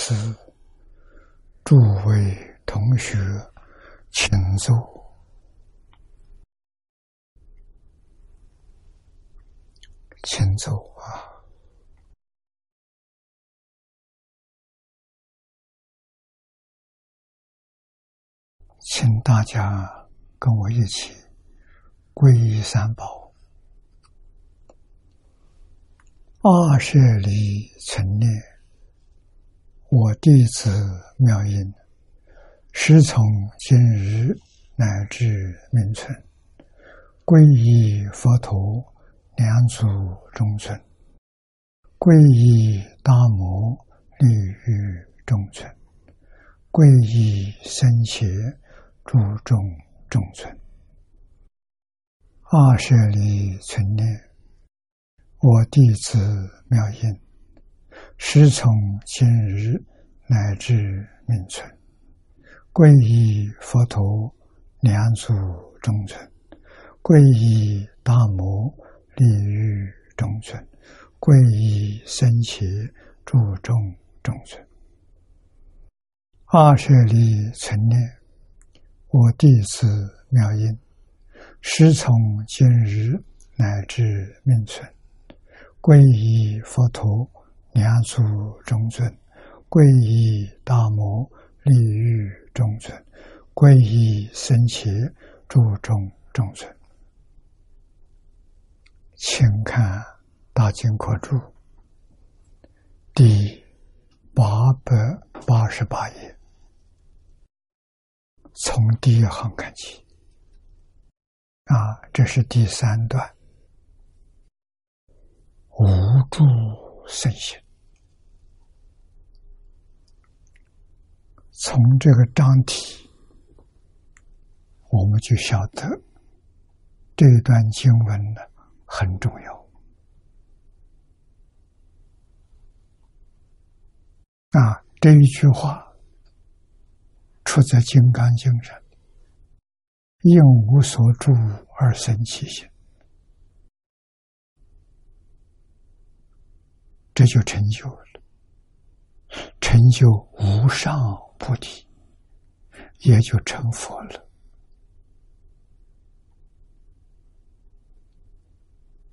是、诸位同学，请坐，请坐啊！请大家跟我一起皈依三宝。二舍离存念，我弟子妙音，师从今日乃至明存，皈依佛陀，两祖中尊；皈依大摩，利于中尊；皈依僧伽，诸众中尊。二舍离存念。我弟子妙音，师从今日乃至命存，皈依佛陀，两祖中尊；皈依大摩，利欲中尊；皈依僧伽，诸众中尊。二舍利存念，我弟子妙音，师从今日乃至命存。皈依佛陀，两祖中尊；皈依大摩，利欲中尊；皈依僧伽，注中中尊。请看《大经课注》第八百八十八页，从第一行看起。啊，这是第三段。无助身心，从这个章题，我们就晓得这段经文呢很重要。啊，这一句话出在《金刚经》上，应无所住而生其心。这就成就了，成就无上菩提，也就成佛了。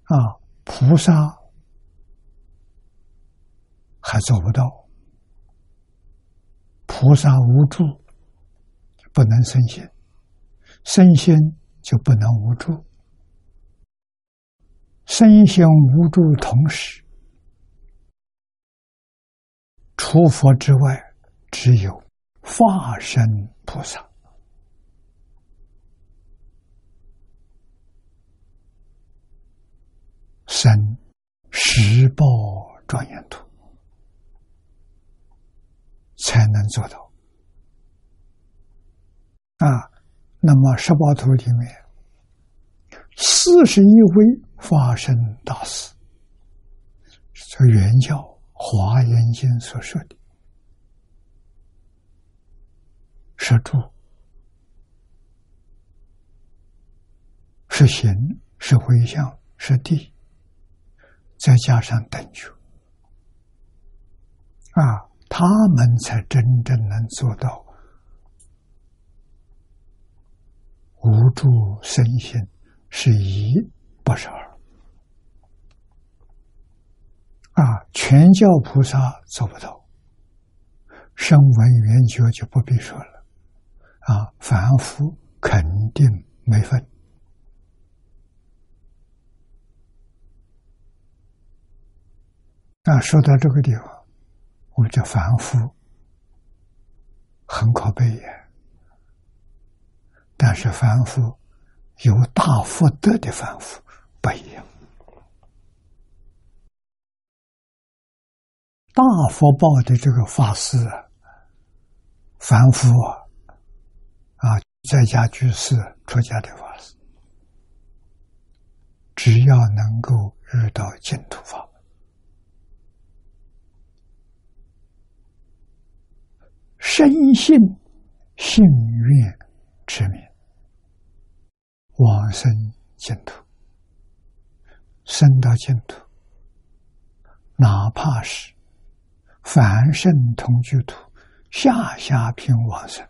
啊，菩萨还做不到，菩萨无助，不能生仙，生仙就不能无助，身心无助同时。除佛之外，只有化身菩萨。生十报庄严图，才能做到。啊，那么十八图里面，四十一位化身大师，这原教。华严经所说的，是住，是行，是回向，是地，再加上等觉，啊，他们才真正能做到无助身心是一，不是二。啊，全教菩萨做不到，声闻缘觉就不必说了。啊，凡夫肯定没分。那说到这个地方，我们叫凡夫很可悲呀。但是凡夫有大福德的凡夫不一样。大福报的这个法师啊，凡夫啊，啊，在家居士、出家的法师，只要能够遇到净土法门，深信信愿之名，往生净土，生到净土，哪怕是。凡圣同居土，下下品往生，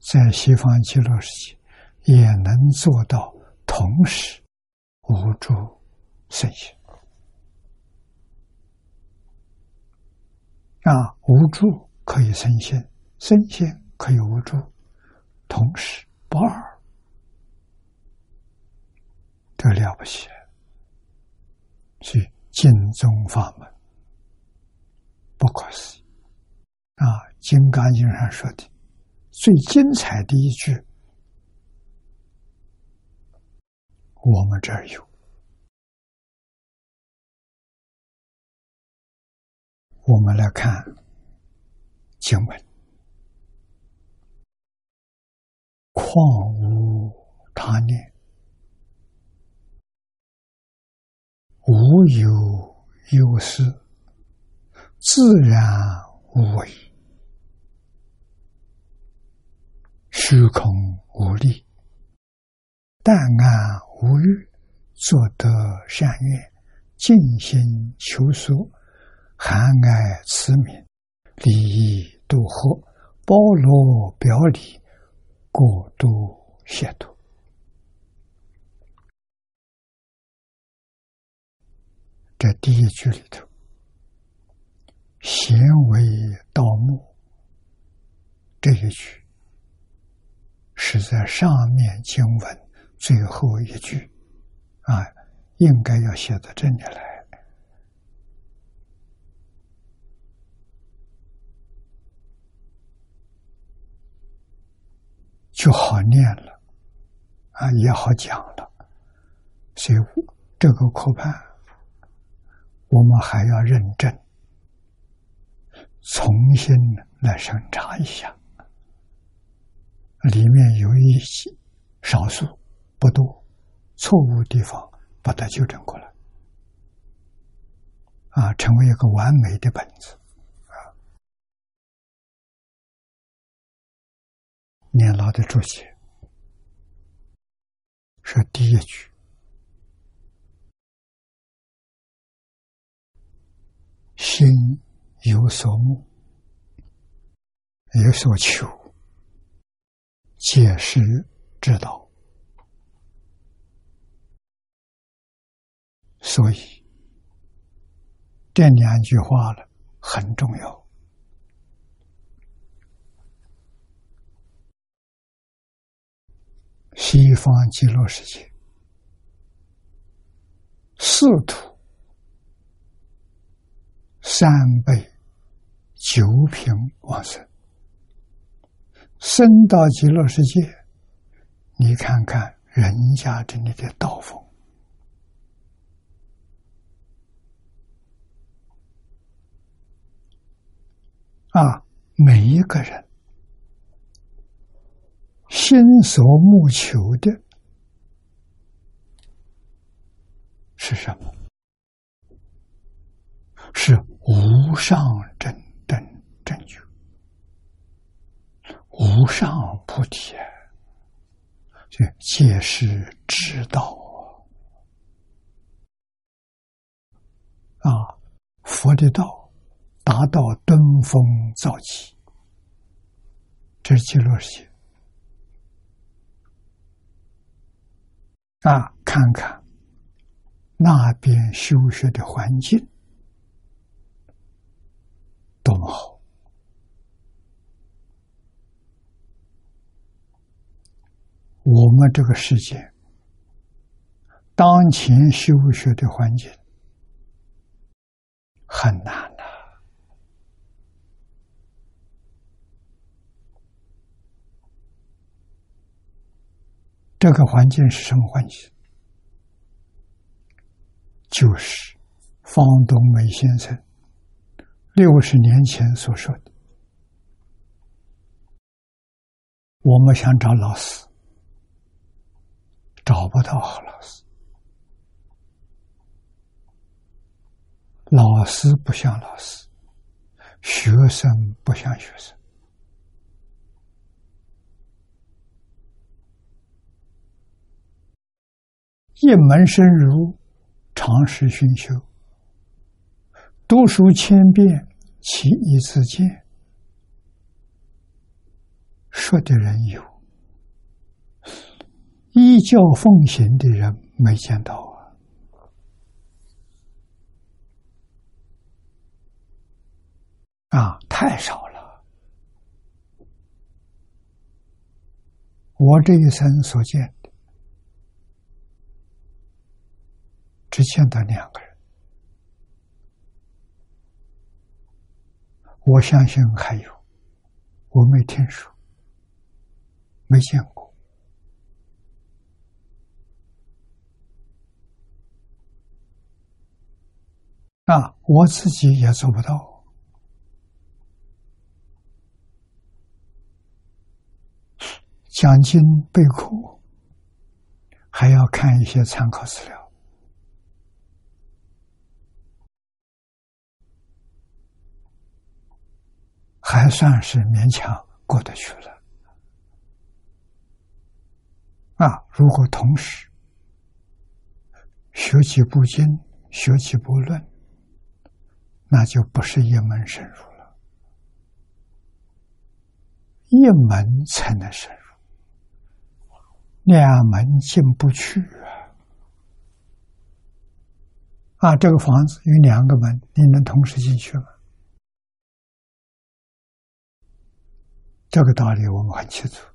在西方极乐世界也能做到同时无助圣贤。啊，无助可以升仙，升仙可以无助，同时不二，这了不起。所以净宗法门。不可思议啊！《金刚经》上说的最精彩的一句，我们这儿有。我们来看经文：“况无他念。”无有忧思，自然无为，虚空无力，但安无欲，作得善愿，尽心求索，含爱慈悯，利益度贺，包罗表里，过度亵渎。这第一句里头，“贤为盗墓”这一句，是在上面经文最后一句，啊，应该要写到这里来，就好念了，啊，也好讲了。所以这个课判。我们还要认真重新来审查一下，里面有一些少数不多错误地方，把它纠正过来，啊，成为一个完美的本子，啊，年老的注解是第一句。心有所慕，有所求，解释之道。所以这两句话了很重要。西方极乐世界，四土。三倍九品往生，升到极乐世界，你看看人家这里的道风啊，每一个人心所慕求的是什么？是无上正等正觉，无上菩提，这皆是知道啊！佛的道达到登峰造极，这是极乐世界啊！看看那边修学的环境。多么好！我们这个世界当前修学的环境很难呐。这个环境是什么环境？就是方东梅先生。六十年前所说的，我们想找老师，找不到好老师。老师不像老师，学生不像学生，一门深入，长时熏修。读书千遍，其义自见。说的人有，依教奉行的人没见到啊！啊，太少了。我这一生所见的，只见到两个人。我相信还有，我没听说，没见过。啊，我自己也做不到。讲经备课，还要看一些参考资料。还算是勉强过得去了，啊！如果同时学几部经、学几部论，那就不是一门深入了，一门才能深入，两门进不去啊！啊，这个房子有两个门，你能同时进去吗？这个道理我们很清楚，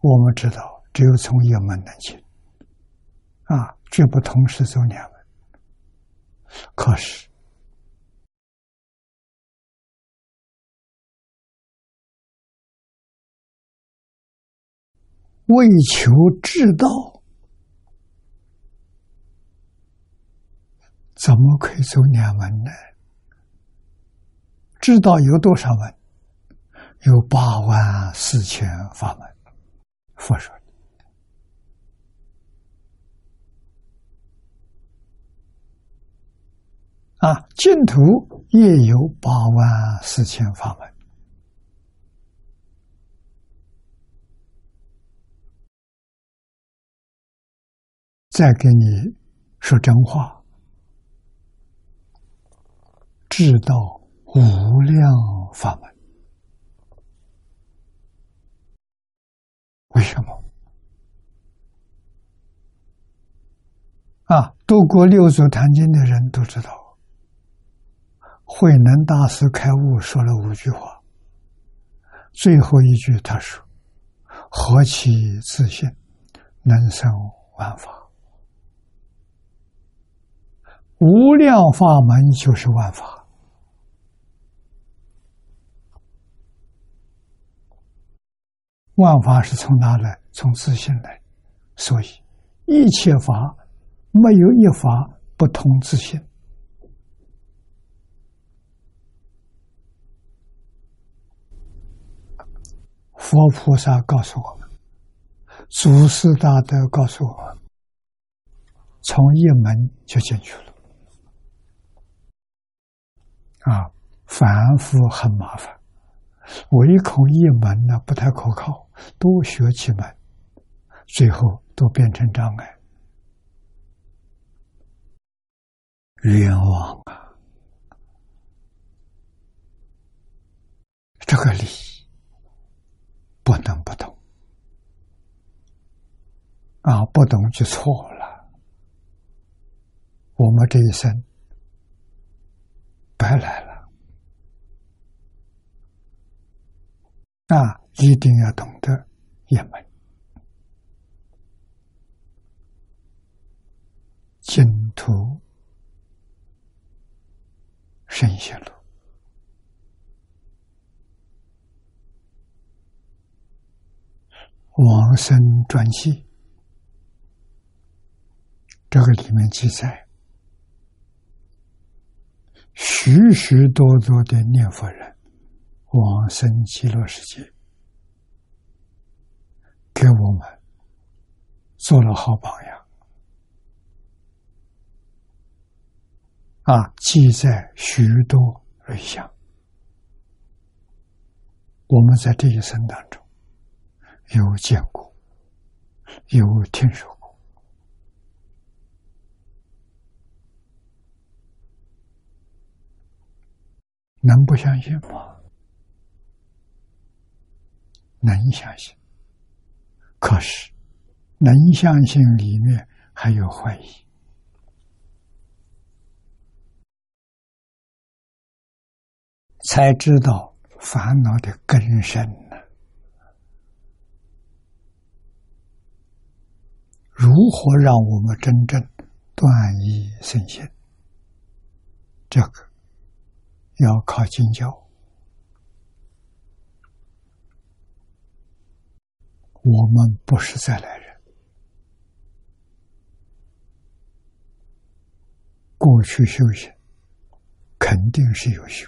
我们知道，只有从一门能进，啊，绝不同时走两门。可是，为求知道，怎么可以走两门呢？知道有多少门？有八万四千法门，佛说啊，净土也有八万四千法门。再给你说真话，知道无量法门。为什么？啊，读过《六祖坛经》的人都知道，慧能大师开悟说了五句话，最后一句他说：“何其自信，能生万法，无量法门就是万法。”万法是从哪来？从自信来，所以一切法没有一法不通自信。佛菩萨告诉我们，祖师大德告诉我们，从一门就进去了。啊，反复很麻烦。唯恐一门呢不太可靠，多学几门，最后都变成障碍，冤枉啊！这个理不能不懂啊，不懂就错了，我们这一生白来了。那一定要懂得一门净土圣贤录往生传记，这个里面记载，许许多多的念佛人。往生极乐世界，给我们做了好榜样啊！记载许多瑞相，我们在这一生当中有见过，有听说过能不相信吗？能相信，可是能相信里面还有怀疑，才知道烦恼的根深呢。如何让我们真正断疑生信？这个要靠经教。我们不是再来人，过去修行肯定是有修，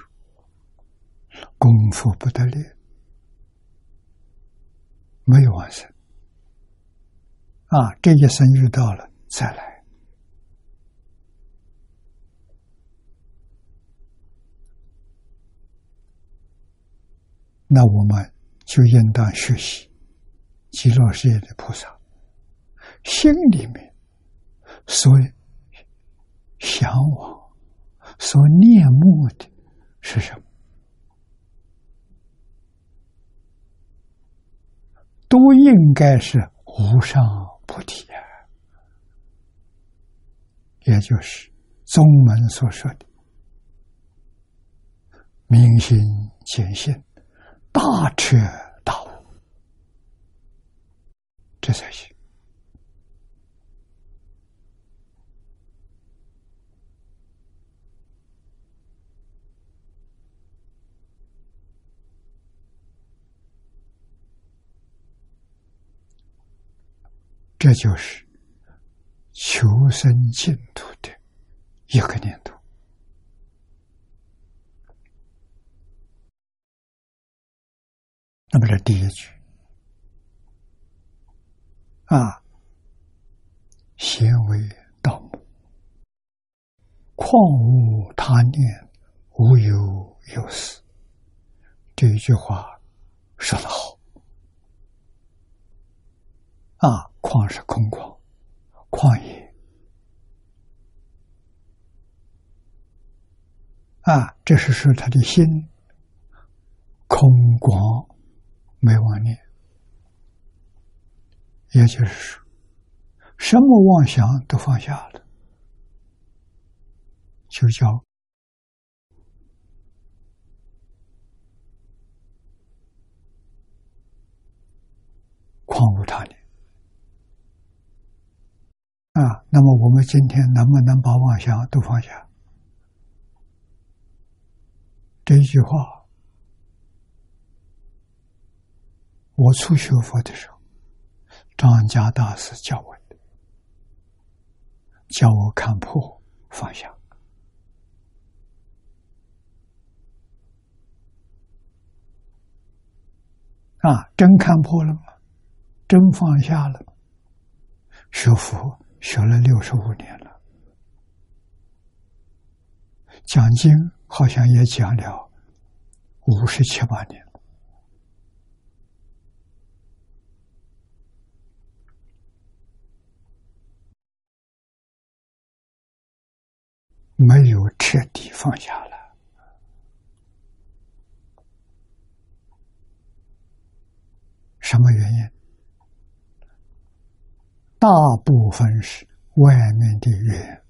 功夫不得了，没有完成。啊，这一生遇到了再来，那我们就应当学习。极乐世界的菩萨，心里面所向往、所念慕的是什么？都应该是无上菩提啊，也就是宗门所说的明心见性、大彻大悟。这才行，这就是求生净土的一个念头。那么，这第一句。啊，贤为道母，况无他念，无有有死。这一句话说得好。啊，旷是空旷，旷野。啊，这是说他的心空广，没妄念。也就是说，什么妄想都放下了，就叫况无他念啊。那么，我们今天能不能把妄想都放下？这一句话，我初学佛的时候。张家大师教我的，教我看破放下。啊，真看破了吗？真放下了？学佛学了六十五年了，讲经好像也讲了五十七八年。没有彻底放下了，什么原因？大部分是外面的缘，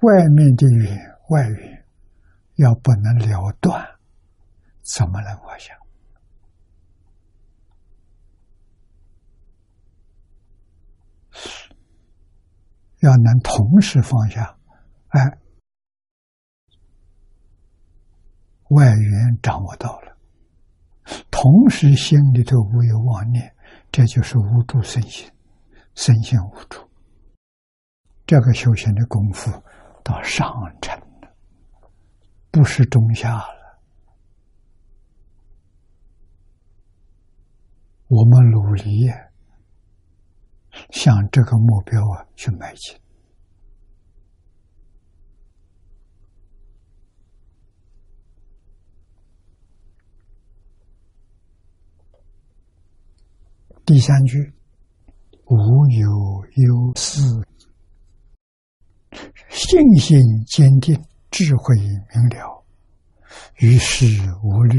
外面的缘外缘要不能了断，怎么能放下？要能同时放下，哎，外缘掌握到了，同时心里头无有妄念，这就是无助身心，身心无助。这个修行的功夫到上乘了，不是中下了。我们努力。向这个目标啊去迈进。第三句，无有忧思，信心坚定，智慧明了，于事无虑，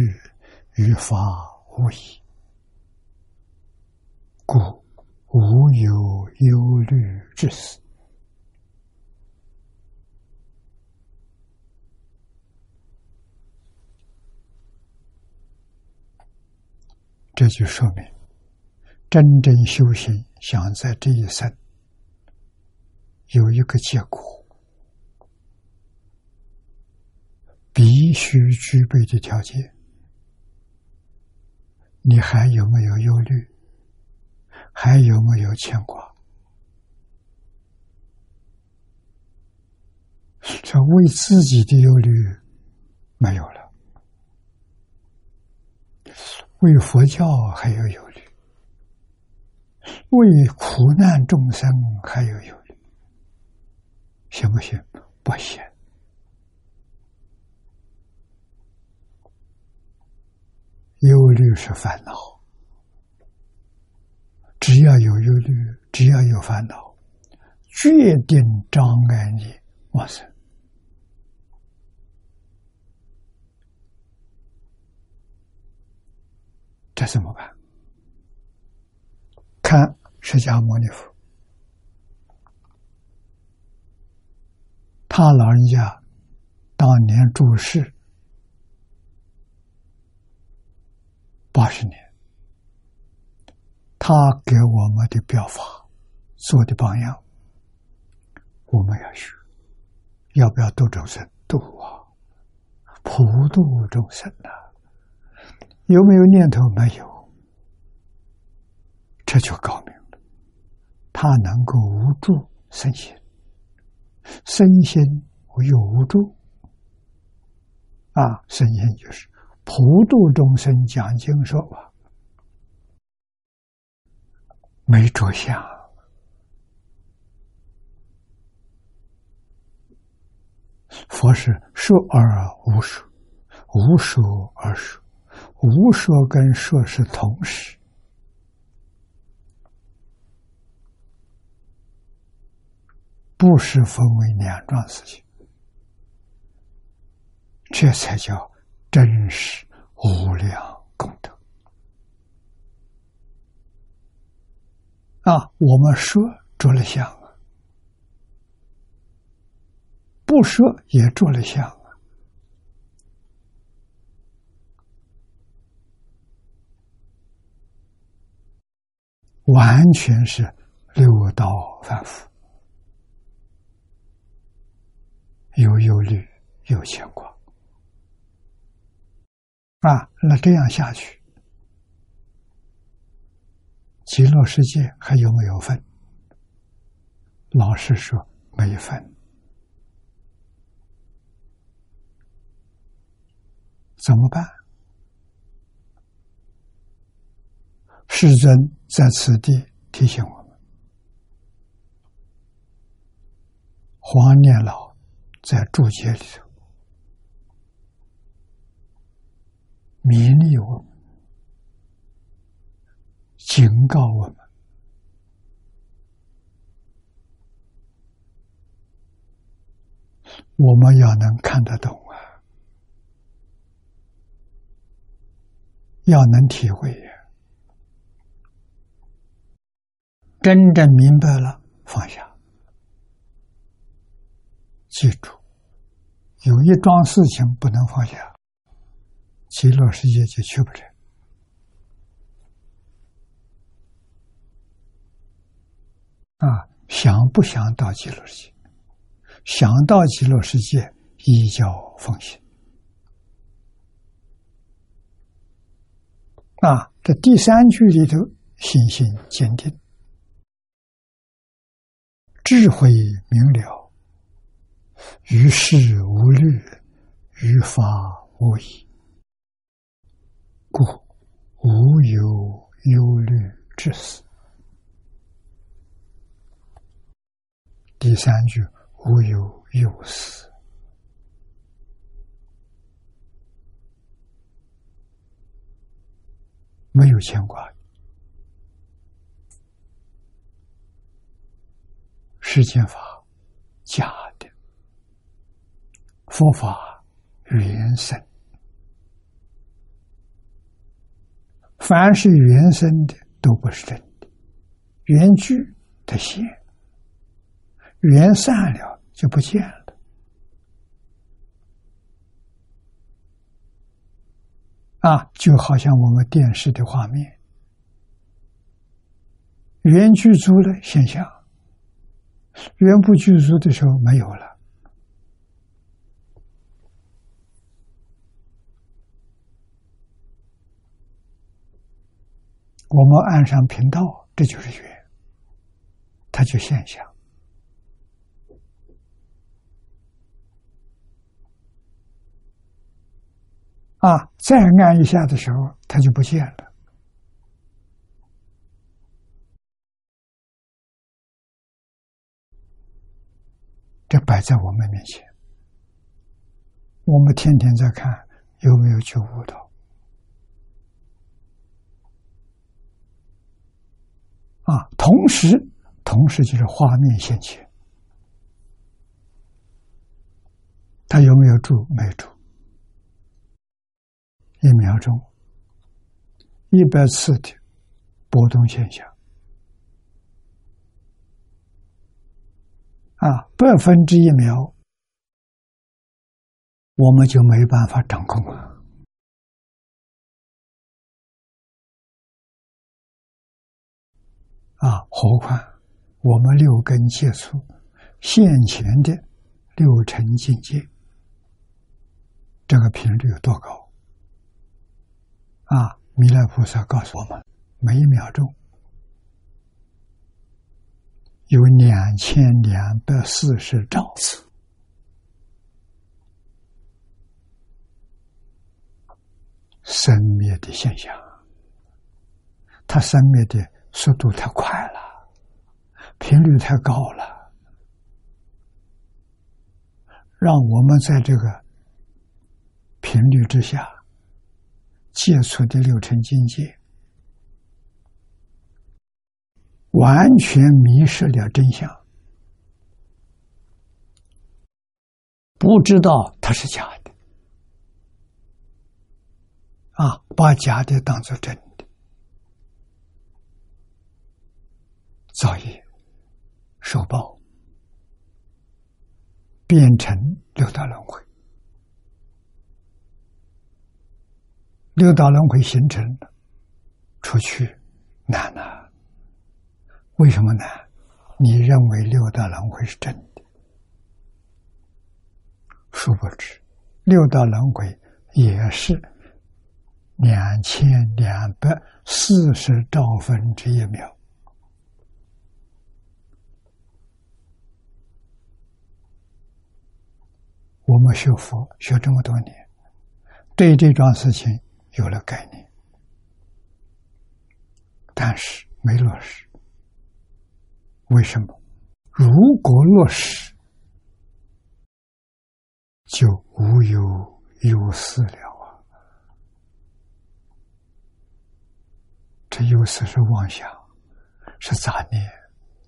于法无疑，故无有忧虑之死。这就说明，真正修行，想在这一生有一个结果，必须具备的条件，你还有没有忧虑？还有没有牵挂？这为自己的忧虑没有了。为佛教还有忧虑，为苦难众生还有忧虑，行不行？不行。忧虑是烦恼，只要有忧虑，只要有烦恼，决定障碍你往生。这怎么办？看释迦牟尼佛，他老人家当年住世八十年，他给我们的表法做的榜样，我们要学，要不要度众生？度啊，普度众生呐！有没有念头？没有，这就高明了。他能够无助身心，身心有无助啊！身心就是普度众生，讲经说法，没着相。佛是说而无说，无说而说。无说跟说是同时，不是分为两桩事情，这才叫真实无量功德啊！我们说着了相，不说也着了相。完全是六道反复，有忧虑，有牵挂啊！那这样下去，极乐世界还有没有分？老实说，没分。怎么办？世尊在此地提醒我们：黄念老在注解里头勉励我们，警告我们，我们要能看得懂啊，要能体会。真正明白了，放下。记住，有一桩事情不能放下，极乐世界就去不了。啊，想不想到极乐世界？想到极乐世界，依教奉行。啊，这第三句里头，信心坚定。智慧明了，于事无虑，于法无疑，故无有忧虑之死。第三句，无有忧思，没有牵挂。世间法，假的，佛法原生，凡是原生的都不是真的，原句的现，缘散了就不见了。啊，就好像我们电视的画面，原具足的现象，原不具足的时候没有了。我们按上频道，这就是缘，它就现象。啊，再按一下的时候，它就不见了。这摆在我们面前，我们天天在看有没有觉悟到。啊，同时，同时就是画面现前，他有没有住？没住。一秒钟，一百次的波动现象，啊，百分之一秒，我们就没办法掌控了。啊，何况我们六根接触现前的六尘境界，这个频率有多高？啊！弥勒菩萨告诉我们，每一秒钟有两千两百四十兆次生灭的现象，它生灭的速度太快了，频率太高了，让我们在这个频率之下。接触的六尘境界，完全迷失了真相，不知道它是假的，啊，把假的当做真的，早已受报，变成六道轮回。六道轮回形成，出去难呐？为什么难？你认为六道轮回是真的？殊不知，六道轮回也是两千两百四十兆分之一秒。我们学佛学这么多年，对这桩事情。有了概念，但是没落实。为什么？如果落实，就无有有思了啊！这有思是妄想，是杂念，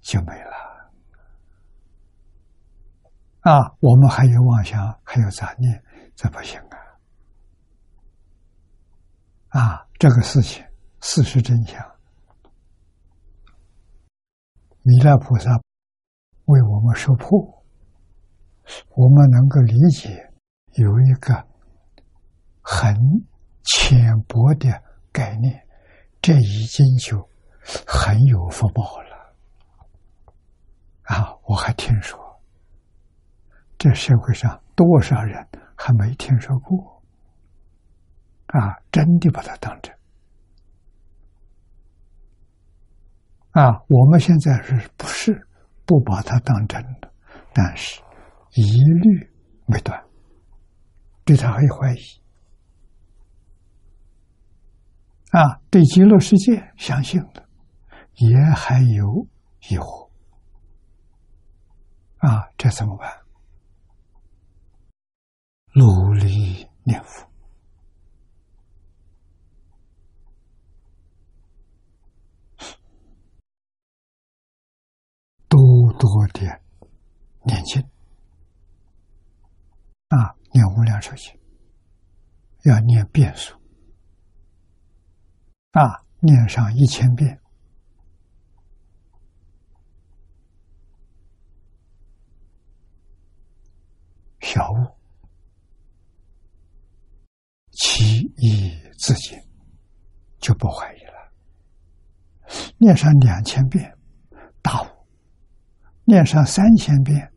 就没了。啊，我们还有妄想，还有杂念，这不行啊！啊，这个事情事实真相，弥勒菩萨为我们说破，我们能够理解，有一个很浅薄的概念，这已经就很有福报了。啊，我还听说，这社会上多少人还没听说过。啊，真的把它当真啊！我们现在是不是不把它当真的？但是疑虑没断，对他还有怀疑啊！对极乐世界相信的，也还有疑惑啊！这怎么办？努力念佛。多多的念经。啊，念无量寿经。要念遍数，啊，念上一千遍，小悟，其意自见，就不怀疑了。念上两千遍，大悟；念上三千遍，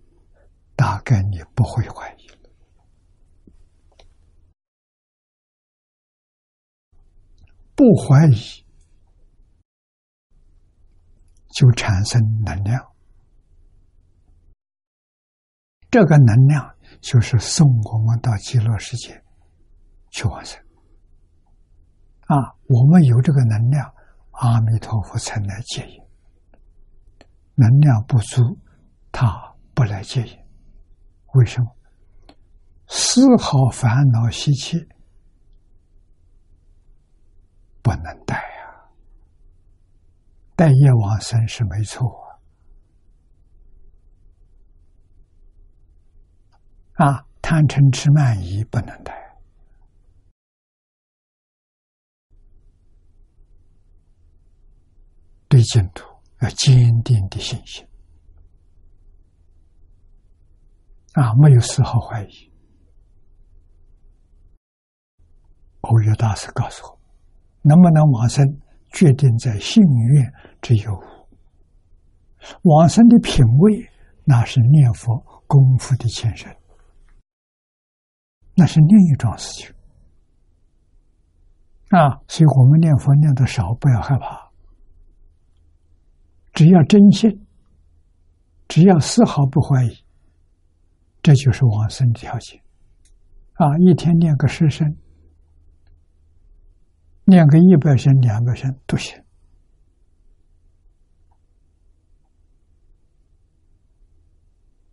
大概你不会怀疑。不怀疑，就产生能量。这个能量就是送我们到极乐世界去往生。啊，我们有这个能量，阿弥陀佛才来接引。能量不足，他不来接引。为什么？丝毫烦恼习气。不能带呀，带业往生是没错啊！贪嗔痴慢疑不能带，对净土要坚定的信心啊！没有丝毫怀疑。欧约大师告诉我。能不能往生，决定在信愿之有。往生的品位，那是念佛功夫的前身，那是另一桩事情。啊，所以我们念佛念的少，不要害怕，只要真心，只要丝毫不怀疑，这就是往生的条件。啊，一天念个十声。念个一百声、两百声都行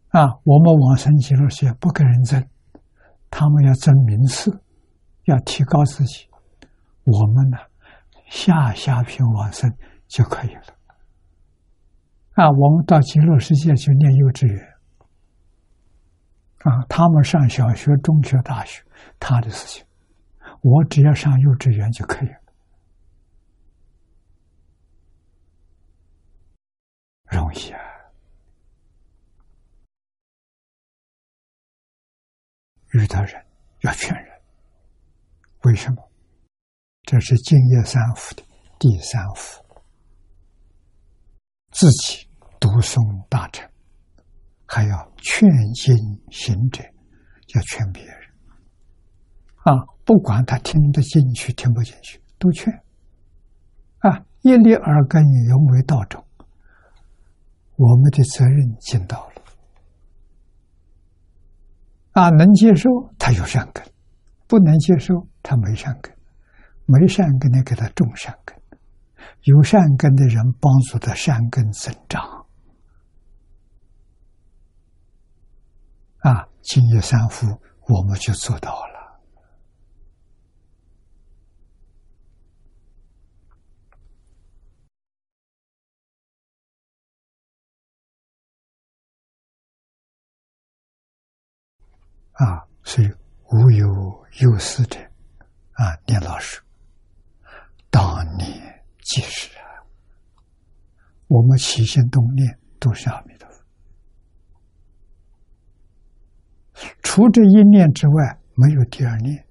啊！我们往生极乐世界不跟人争，他们要争名次，要提高自己。我们呢，下下品往生就可以了。啊，我们到极乐世界去念幼稚园啊，他们上小学、中学、大学，他的事情。我只要上幼稚园就可以了，容易啊！遇到人要劝人，为什么？这是敬业三福的第三福，自己读诵大乘，还要劝进行者，要劝别人啊。不管他听得进去听不进去，都劝啊！一粒耳根永为道种，我们的责任尽到了啊！能接受他有善根，不能接受他没善根，没善根的给他种善根，有善根的人帮助他善根增长啊！敬业三福，我们就做到了。啊，所以无有有思者，啊，念老师，当年即是啊，我们起心动念都是阿弥陀佛，除这一念之外，没有第二念，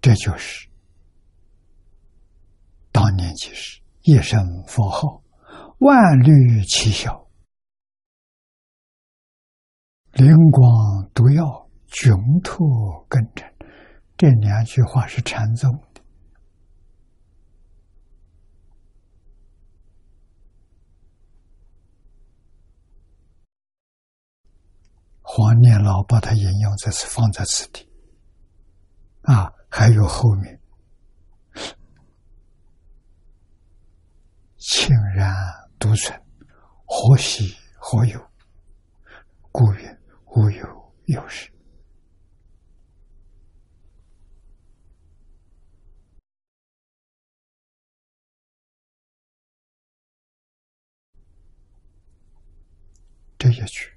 这就是当年即是。一声佛号，万虑齐消，灵光毒药，窘脱根尘。这两句话是禅宗黄念老把它引用这是，放在此地。啊，还有后面，清然独存，何喜何忧？故曰：无有有时。这一句。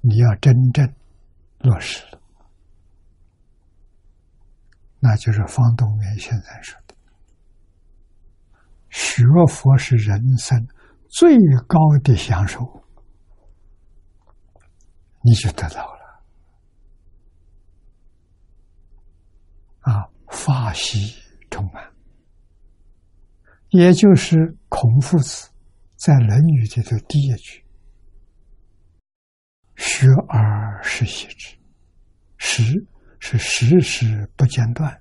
你要真正落实了，那就是方东元现在说的：“学佛是人生最高的享受。”你就得到了。啊，法喜充满，也就是孔夫子在《论语》里头第一句：“学而时习之。”时是时时不间断，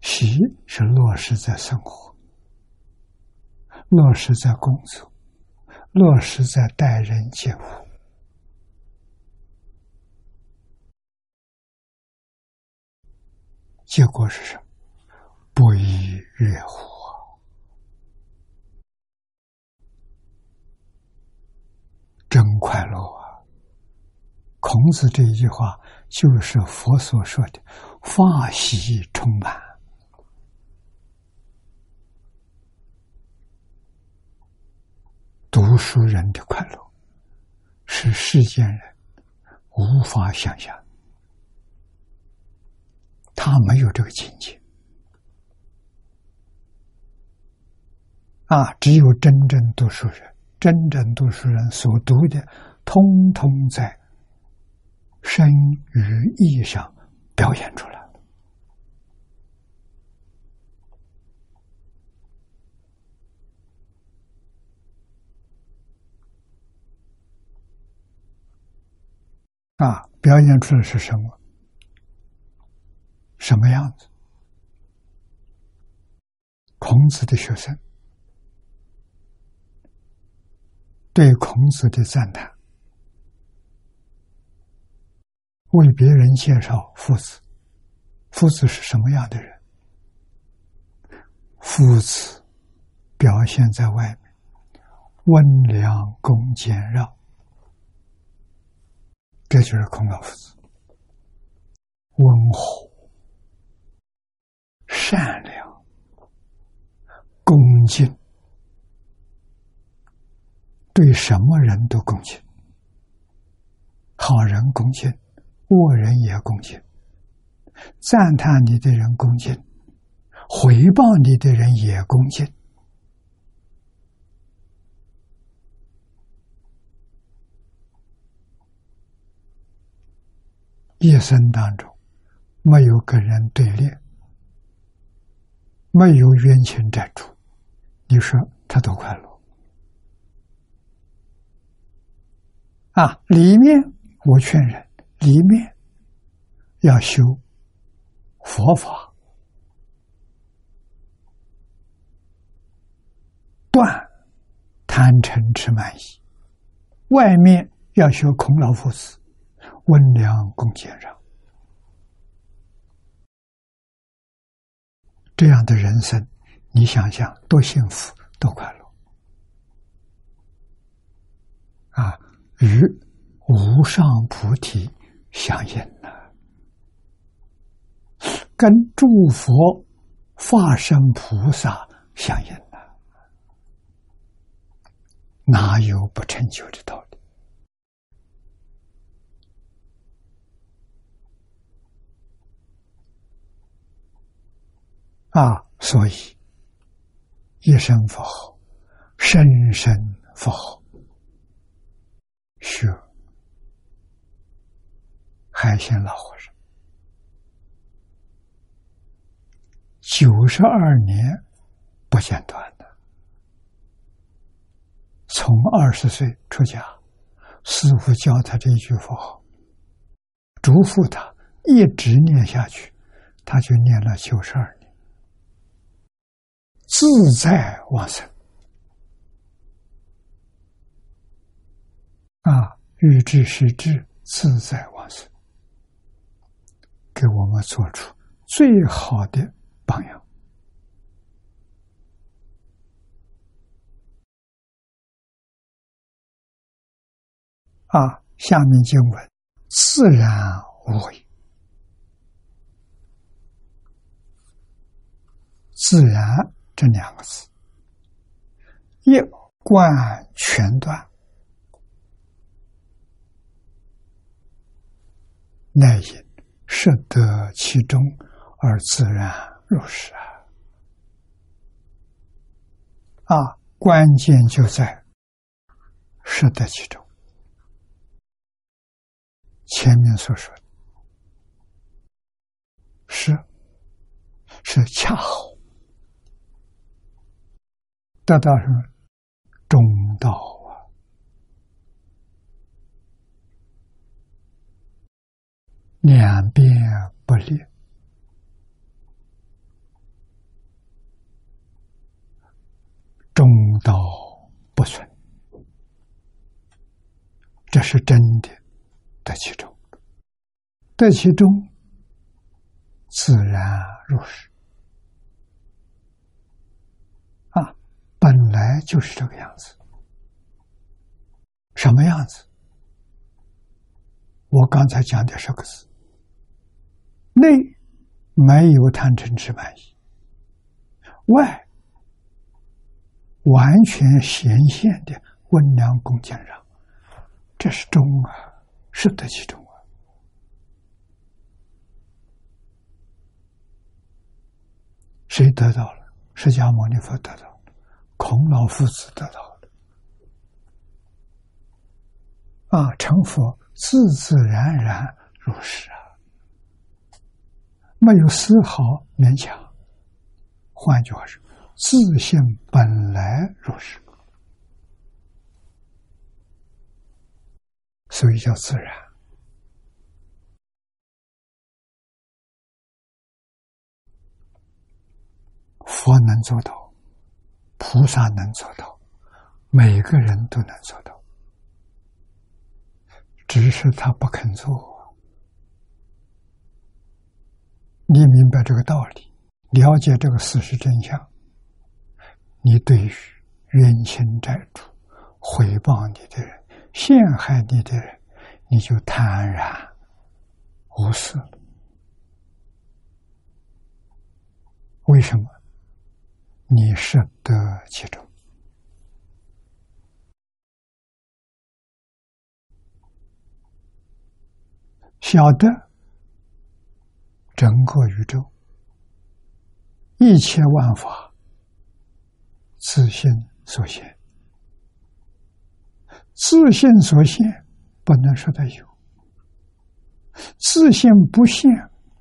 习是落实在生活，落实在工作，落实在待人接物。结果是什么？不亦乐乎啊！真快乐啊！孔子这一句话就是佛所说的“法喜充满”。读书人的快乐是世间人无法想象。他没有这个境界啊！只有真正读书人，真正读书人所读的，通通在身与意上表现出来啊！表现出来是什么？什么样子？孔子的学生对孔子的赞叹，为别人介绍夫子。夫子是什么样的人？夫子表现在外面，温良恭俭让，这就是孔老夫子，温和。善良、恭敬，对什么人都恭敬，好人恭敬，恶人也恭敬，赞叹你的人恭敬，回报你的人也恭敬，一生当中没有跟人对立。没有冤情债主，你说他多快乐啊！里面我劝人，里面要修佛法，断贪嗔痴慢疑；外面要学孔老夫子，温良恭俭让。这样的人生，你想想多幸福，多快乐啊！与无上菩提相应呢，跟诸佛化身菩萨相应呢，哪有不成就的道理？啊，所以一生佛号，生生佛号，学海鲜老和尚九十二年不间断的，从二十岁出家，师傅教他这一句佛号，嘱咐他一直念下去，他就念了九十二年。自在往生啊，欲知是智，自在，给我们做出最好的榜样。啊下面经文自然无悔自然这两个字。一贯全段耐心摄得其中而自然入实啊！啊，关键就在摄得其中。前面所说的，是是恰好得到什么中道。两边不裂，中道不存，这是真的。得其中，得其中，自然入世。啊，本来就是这个样子。什么样子？我刚才讲的十个字。内没有贪嗔痴慢疑，外完全显现的温良恭俭让，这是中啊，是得其中啊。谁得到了？释迦牟尼佛得到了，孔老夫子得到了。啊，成佛自自然然如是啊。没有丝毫勉强，换句话说，自信本来如是，所以叫自然。佛能做到，菩萨能做到，每个人都能做到，只是他不肯做。你明白这个道理，了解这个事实真相，你对于冤亲债主、回报你的人、陷害你的人，你就坦然无视。为什么？你是得其中，晓得。整个宇宙，一切万法，自信所现。自信所现，不能说它有；自信不现，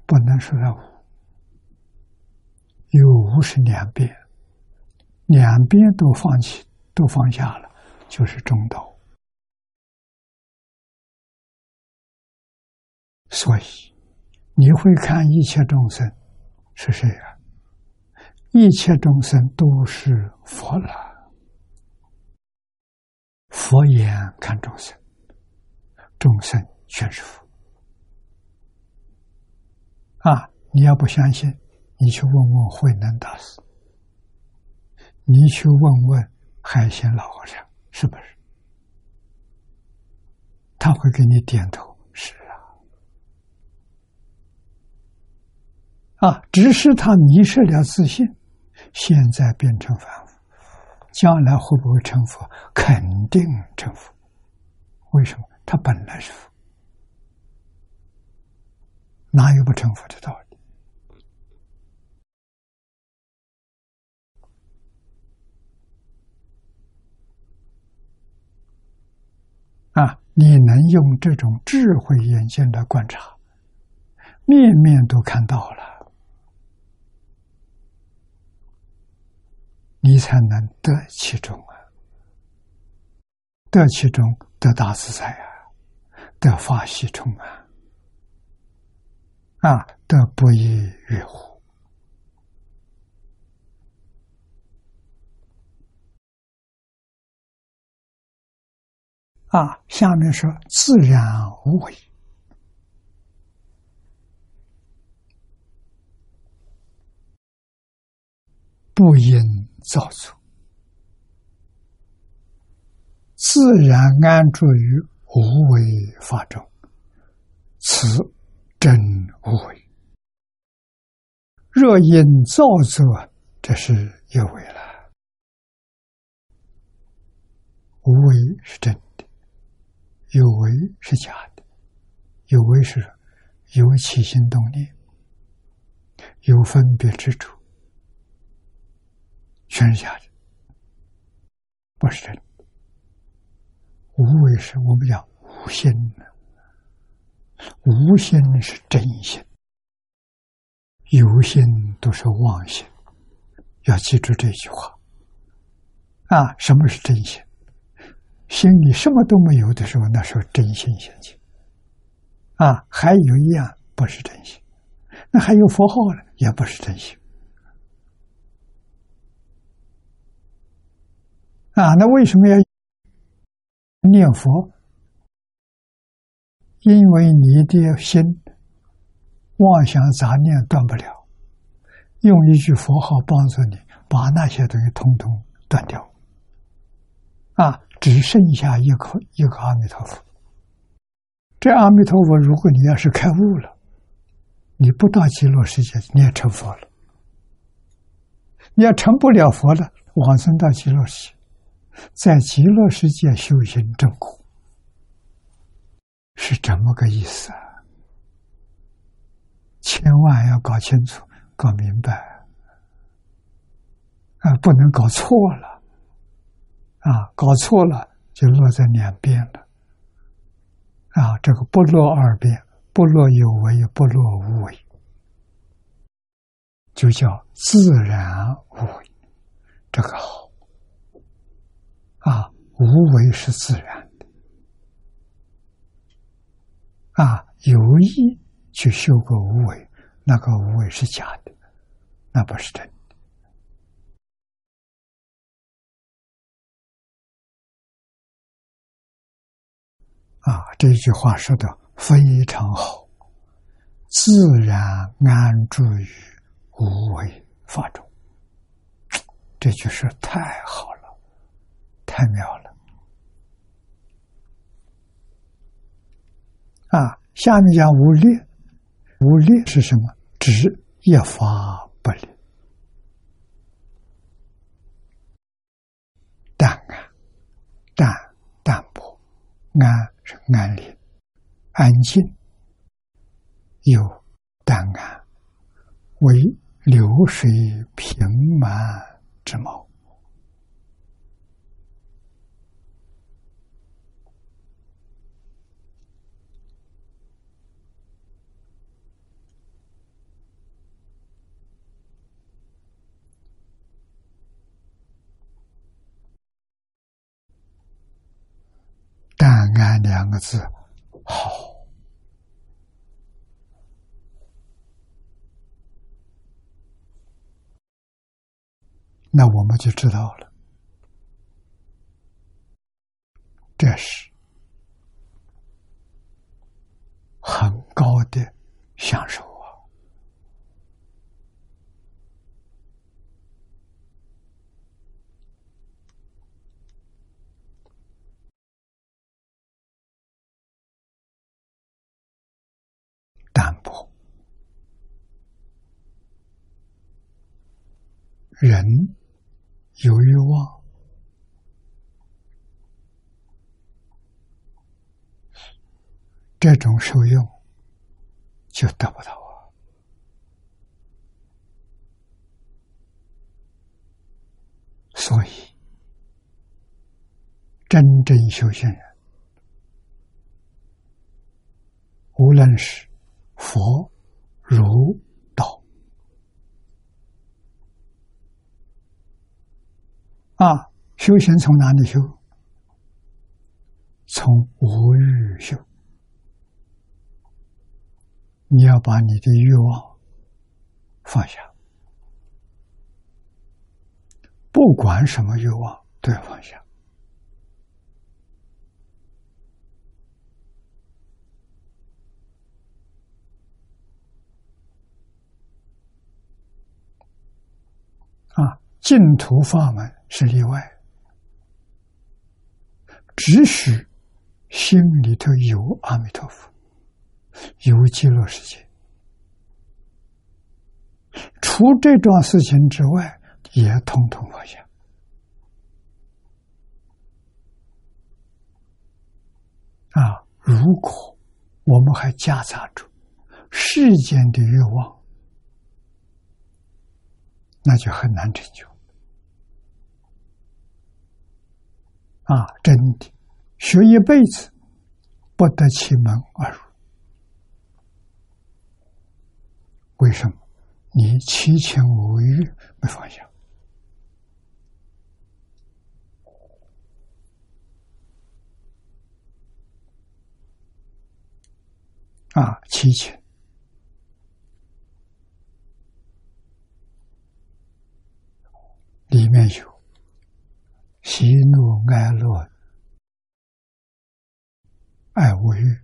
不能说它无。有无是两边，两边都放弃，都放下了，就是中道。所以。你会看一切众生是谁啊？一切众生都是佛了。佛眼看众生，众生全是佛。啊！你要不相信，你去问问慧能大师，你去问问海鲜老和尚，是不是？他会给你点头。啊！只是他迷失了自信，现在变成凡夫，将来会不会成佛？肯定成佛。为什么？他本来是佛，哪有不成佛的道理？啊！你能用这种智慧眼睛来观察，面面都看到了。你才能得其中啊，得其中得大自在啊，得法喜充啊，啊，得不亦乐乎啊！下面说自然无为。不因造作，自然安住于无为法中，此真无为。若因造作，这是有为了。无为是真的，有为是假的。有为是有起心动念，有分别之处，全是假的，不是真的。无为是我们讲无心的无心是真心，有心都是妄心。要记住这句话啊！什么是真心？心里什么都没有的时候，那时候真心现前。啊，还有一样不是真心，那还有佛号呢，也不是真心。啊，那为什么要念佛？因为你的心妄想杂念断不了，用一句佛号帮助你把那些东西通通断掉。啊，只剩下一口一个阿弥陀佛。这阿弥陀佛，如果你要是开悟了，你不到极乐世界，你也成佛了。你要成不了佛了，往生到极乐世界，在极乐世界修行正果，是这么个意思啊！千万要搞清楚、搞明白啊，不能搞错了啊！搞错了就落在两边了。啊，这个不落二边，不落有为，不落无为，就叫自然无为，这个好。啊，无为是自然的，啊，有意去修个无为，那个无为是假的，那不是真。啊，这句话说的非常好，自然安住于无为法中。这句是太好了，太妙了。啊，下面讲无力，无力是什么？指一发不离，淡啊，淡淡泊，安。是安宁、安静，有淡安，为流水平满之貌。淡安两个字，好，那我们就知道了，这是很高的享受。淡泊，人有欲望，这种受用就得不到啊。所以，真正修行人，无论是佛、儒、道啊，修行从哪里修？从无欲修。你要把你的欲望放下，不管什么欲望都要放下。啊，净土法门是例外，只许心里头有阿弥陀佛，有极乐世界，除这桩事情之外，也统统放下。啊，如果我们还夹杂着世间的欲望，那就很难成就。啊，真的，学一辈子不得其门而入。为什么？你七情五欲没放下啊？七情里面有喜怒哀乐、爱无欲。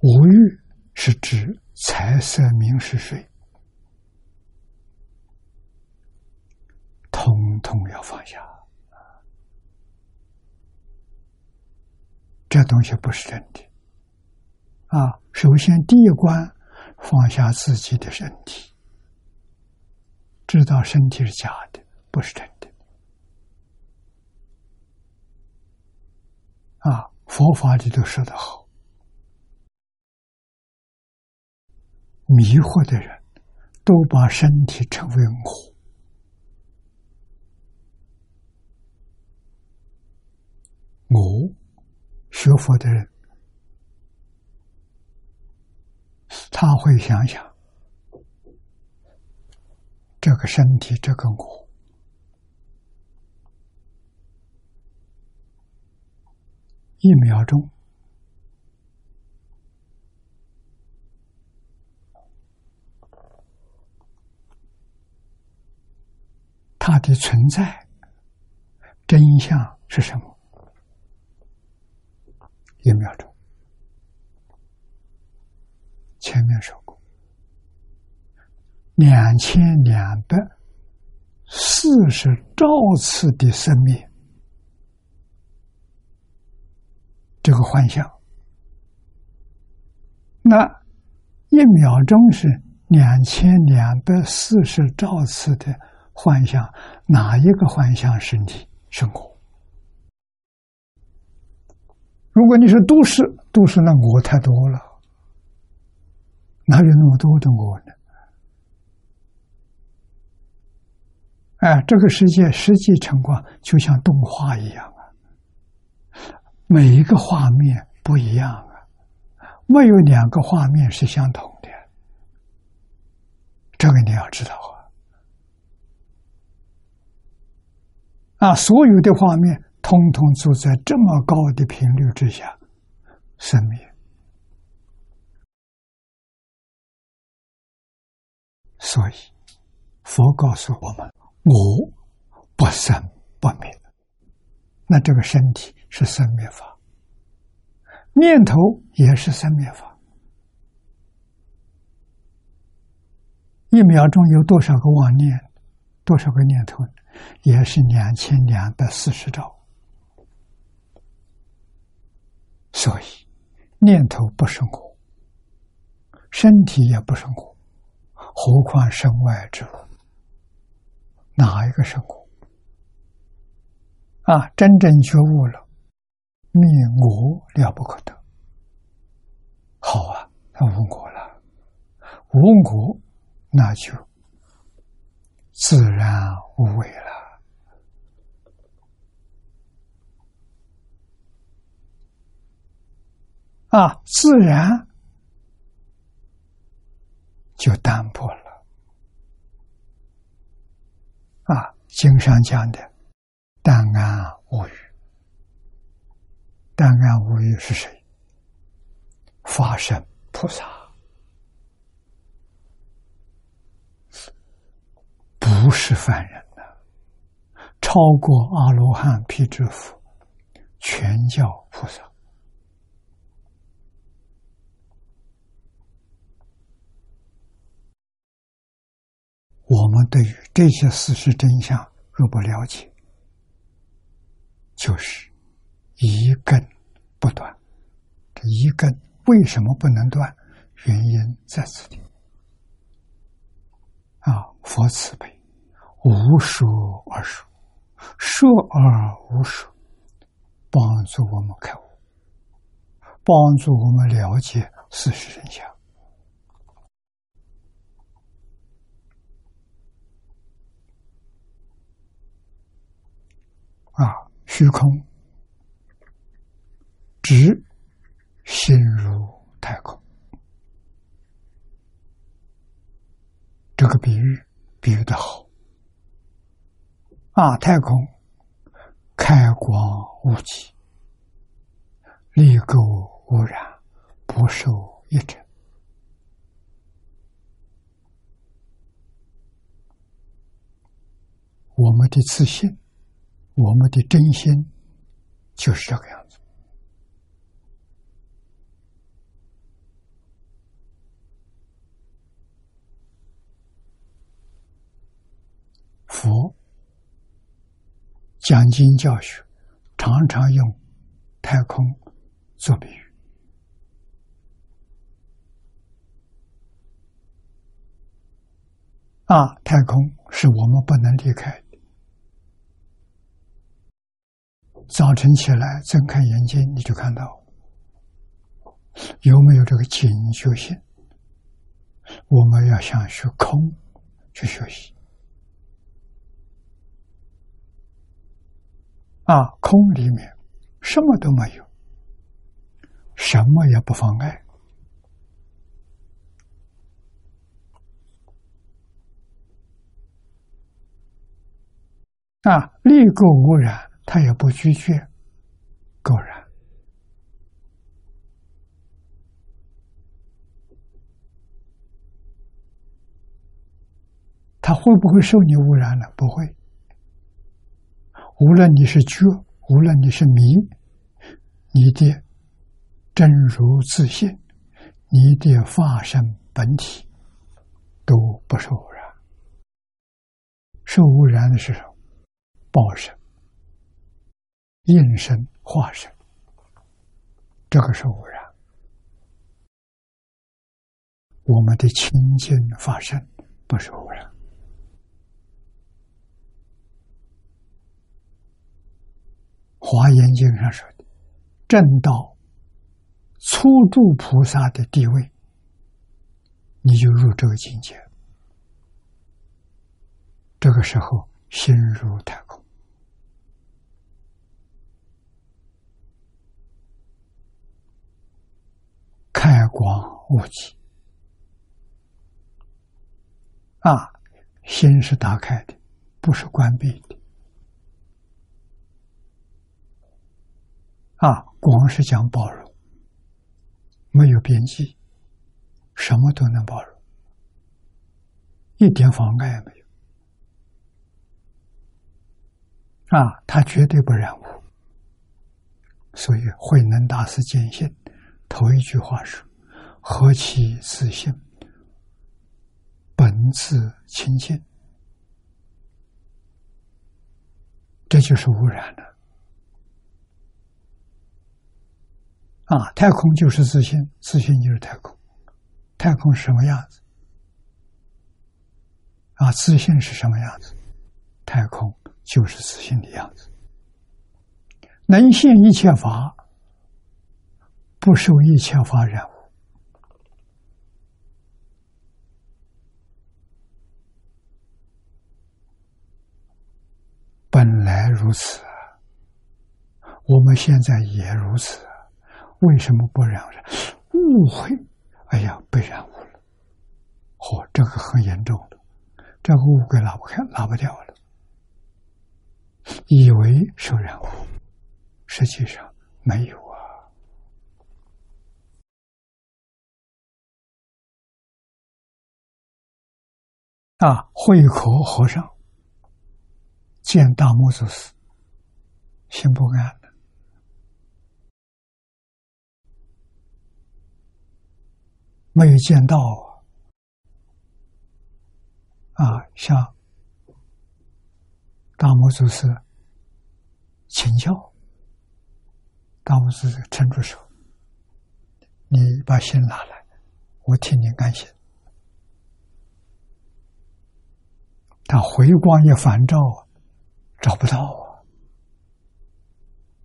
无欲是指财色名食睡，通通要放下。这东西不是真的啊！首先第一关，放下自己的身体，知道身体是假的，不是真的。啊，佛法里都说的好。迷惑的人，都把身体称为我。我学佛的人，他会想想这个身体，这个我，一秒钟。它的存在真相是什么？一秒钟，前面说过，两千两百四十兆次的生命，这个幻象，那一秒钟是两千两百四十兆次的。幻象哪一个幻象是你生活？如果你是都市，都市那我太多了，哪有那么多的我呢？哎，这个世界实际情况就像动画一样啊，每一个画面不一样啊，没有两个画面是相同的，这个你要知道。啊，啊所有的画面通通都在这么高的频率之下，生灭。所以，佛告诉我们：我不生不灭。那这个身体是生灭法，念头也是生灭法。一秒钟有多少个妄念，多少个念头？也是两千两百四十兆，所以念头不生活，身体也不生活，何况身外之物？哪一个是我？啊，真正觉悟了，灭我了不可得。好啊，他无我了，无我，那就。自然无为了啊，自然就淡薄了啊。经上讲的“淡安无语”，淡安无语是谁？法身菩萨。不是凡人的，超过阿罗汉、辟支佛，全叫菩萨。我们对于这些事实真相若不了解，就是一根不断。这一根为什么不能断？原因在此地。啊，佛慈悲。无数而数，数而无数，帮助我们开悟，帮助我们了解事实真相。啊，虚空直心如太空，这个比喻比喻的好。啊，太空开光无极，离垢污染，不受一者。我们的自信，我们的真心，就是这个样子。佛。讲经教学，常常用太空做比喻。啊，太空是我们不能离开早晨起来睁开眼睛，你就看到有没有这个警觉性？我们要想学空去学习。啊，空里面什么都没有，什么也不妨碍。啊，立垢污染，他也不拒绝果然，他会不会受你污染呢？不会。无论你是觉，无论你是迷，你的真如自信，你的化身本体都不受污染。受污染的是什么？报身、应身、化身，这个是污染。我们的清净法身不是污染。华严经上说的，正道初住菩萨的地位，你就入这个境界。这个时候，心如太光无极啊，心是打开的，不是关闭的。啊，光是讲包容，没有边际，什么都能包容，一点妨碍也没有。啊，他绝对不染污，所以慧能大师坚信，头一句话是：“何其自信，本自清净。”这就是污染了。啊，太空就是自信，自信就是太空。太空什么样子？啊，自信是什么样子？太空就是自信的样子。能现一切法，不受一切法染污。本来如此，我们现在也如此。为什么不染染？误会，哎呀，被染污了。嚯，这个很严重的，这个污给拉不开，拉不掉了。以为受染污，实际上没有啊。啊，慧可和尚见大木祖师，心不安。没有见到啊，向大摩祖师请教，大摩祖师撑住手，你把心拿来，我替你安心。他回光一反照，找不到啊，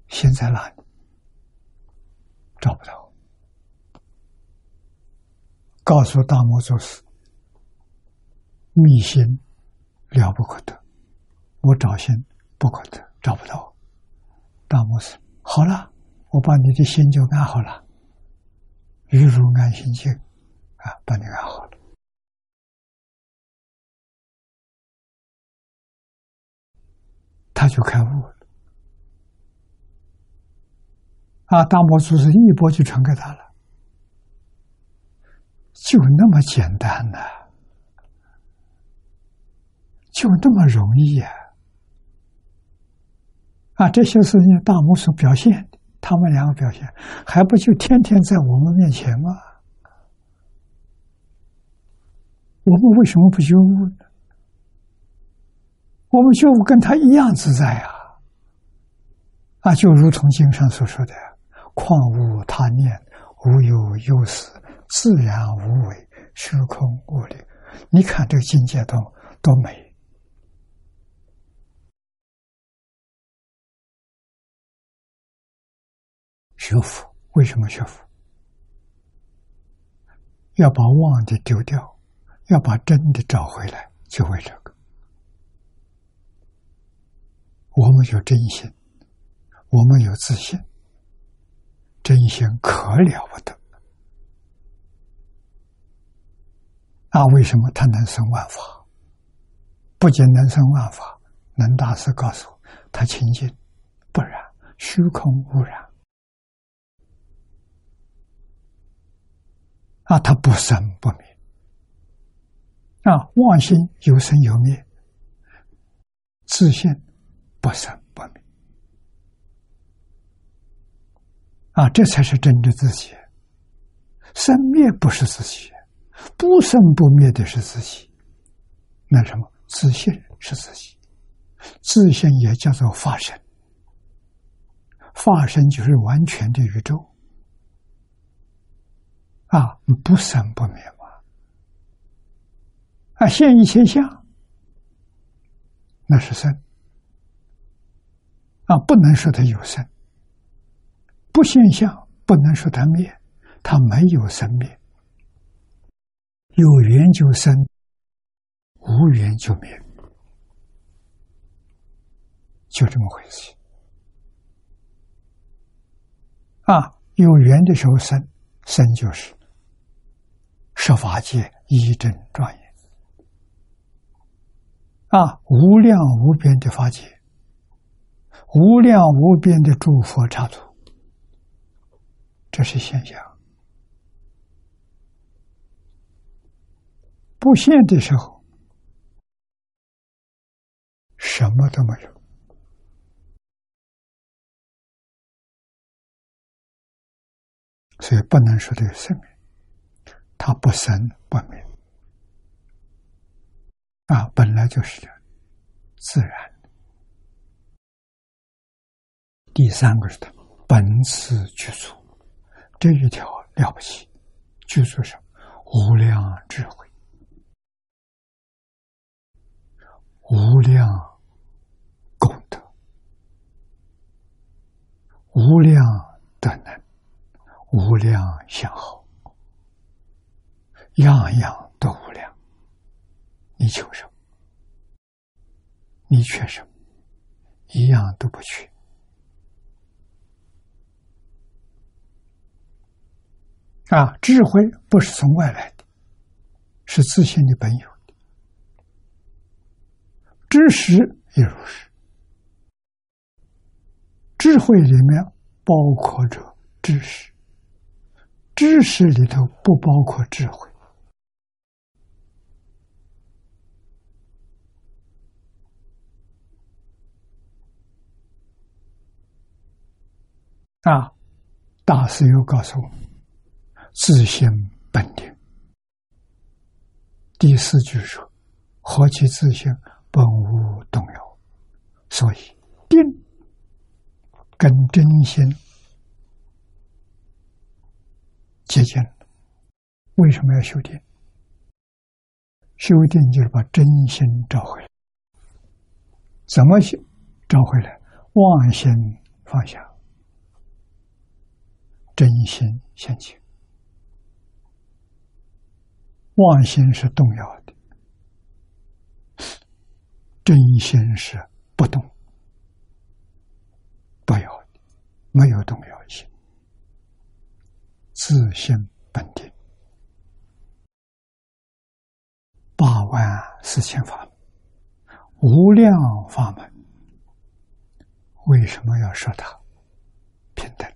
心在哪里？找不到。告诉大摩祖师，密心了不可得，我找心不可得，找不到。大摩师：“好了，我把你的心就安好了，如如安心境啊，把你安好了。”他就开悟了。啊，大魔祖师一波就传给他了。就那么简单呢？就那么容易呀？啊，这些事情大魔所表现的，他们两个表现，还不就天天在我们面前吗？我们为什么不觉悟呢？我们觉悟跟他一样自在呀！啊，就如同经上所说的“况无他念，无有忧思”。自然无为，虚空无力。你看这个境界多多美！学佛为什么学佛？要把妄的丢掉，要把真的找回来，就为这个。我们有真心，我们有自信，真心可了不得。那为什么他能生万法？不仅能生万法，能大师告诉我，他清净不染，虚空无染。啊，他不生不灭。啊，妄心有生有灭，自信不生不灭。啊，这才是真的自己。生灭不是自己。不生不灭的是自己，那什么自信是自己，自信也叫做化身，化身就是完全的宇宙啊，不生不灭嘛，啊现一切相，那是生啊，不能说它有生，不现象不能说它灭，它没有生灭。有缘就生，无缘就灭，就这么回事。啊，有缘的时候生，生就是设法界一真庄严。啊，无量无边的法界，无量无边的诸佛刹土，这是现象。不现的时候，什么都没有，所以不能说这个生命，它不生不灭啊，本来就是这样，自然。第三个是他本自具足，这一条了不起，具足什么？无量智慧。无量功德，无量德能，无量相好，样样都无量。你求什么？你缺什么？一样都不缺。啊，智慧不是从外来的，是自信的本有的。知识也如是，智慧里面包括着知识，知识里头不包括智慧。啊，大师又告诉我们：自性本定。第四句说：“何其自性？”本无动摇，所以定跟真心接近。为什么要修定？修定就是把真心找回来。怎么修？找回来？妄心放下，真心现前，妄心是动摇的，真心是不动不摇，没有动摇性，自性本定，八万四千法门，无量法门，为什么要说它？平等？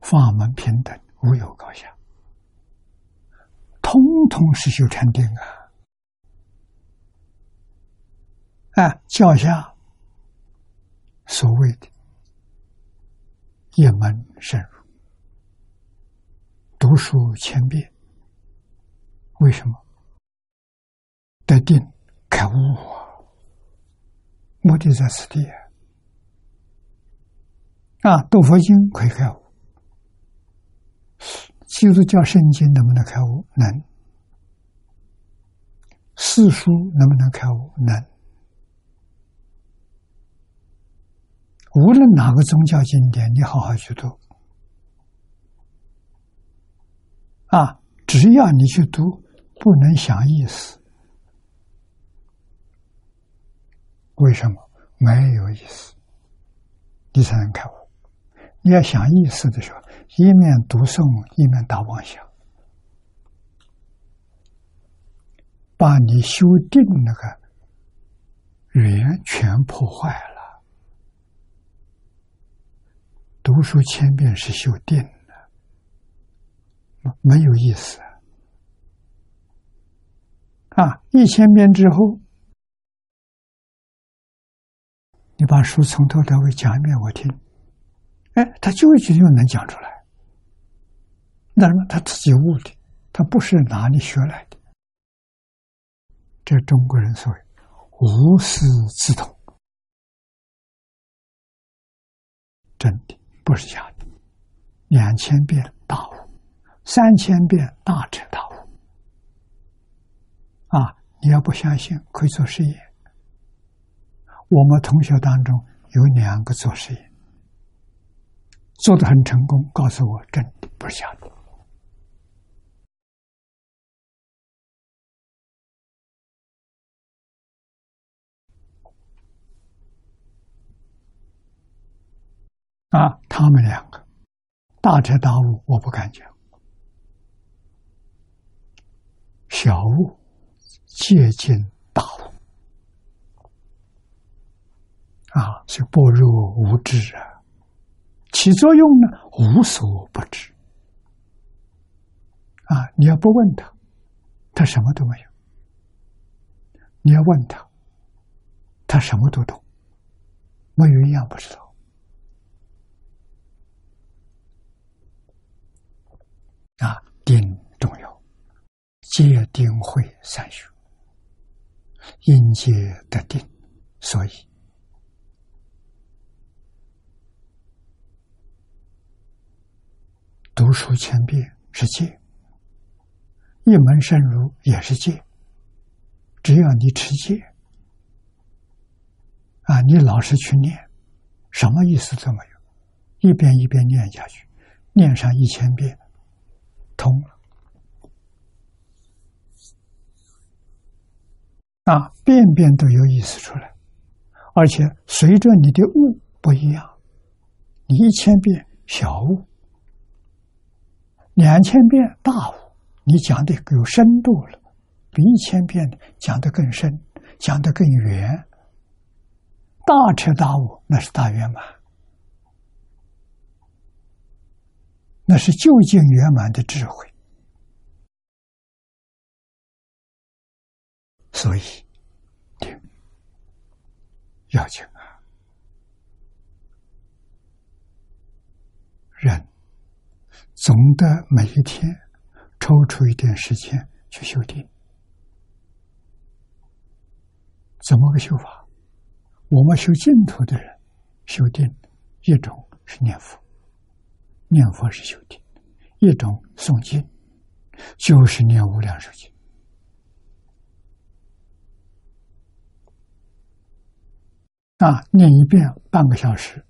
法门平等，无有高下，通通是修禅定啊！啊，脚下所谓的一门深入，读书千遍，为什么？得定开悟啊！目的在此地啊！读佛经可以开悟。基督教圣经能不能开悟？能。四书能不能开悟？能。无论哪个宗教经典，你好好去读，啊，只要你去读，不能想意思。为什么？没有意思，你才能开悟。你要想意思的时候，一面读诵，一面打妄想，把你修定那个缘全破坏了。读书千遍是修定的，没有意思啊！一千遍之后，你把书从头到尾讲一遍，我听。哎，他就一句就能讲出来，那什么？他自己悟的，他不是哪里学来的。这中国人所谓“无师自通”，真的不是假的。两千遍大悟，三千遍大彻大悟。啊，你要不相信，可以做实验。我们同学当中有两个做实验。做的很成功，告诉我真的不是假的。啊，他们两个大彻大悟，我不敢讲；小悟接近大悟，啊，是般若无知啊。起作用呢，无所不知。啊，你要不问他，他什么都没有；你要问他，他什么都懂，没有一样不知道。啊，定重要，戒定慧三学，因戒得定，所以。读书千遍是戒，一门深入也是戒。只要你持戒，啊，你老实去念，什么意思都没有，一遍一遍念下去，念上一千遍，通了。啊，遍遍都有意思出来，而且随着你的悟不一样，你一千遍小悟。两千遍大悟，你讲的有深度了，比一千遍讲的更深，讲的更圆。大彻大悟那是大圆满，那是究竟圆满的智慧。所以，要紧啊，人。总的每一天抽出一点时间去修定，怎么个修法？我们修净土的人修定，一种是念佛，念佛是修定；一种诵经，就是念无量寿经。啊，念一遍半个小时，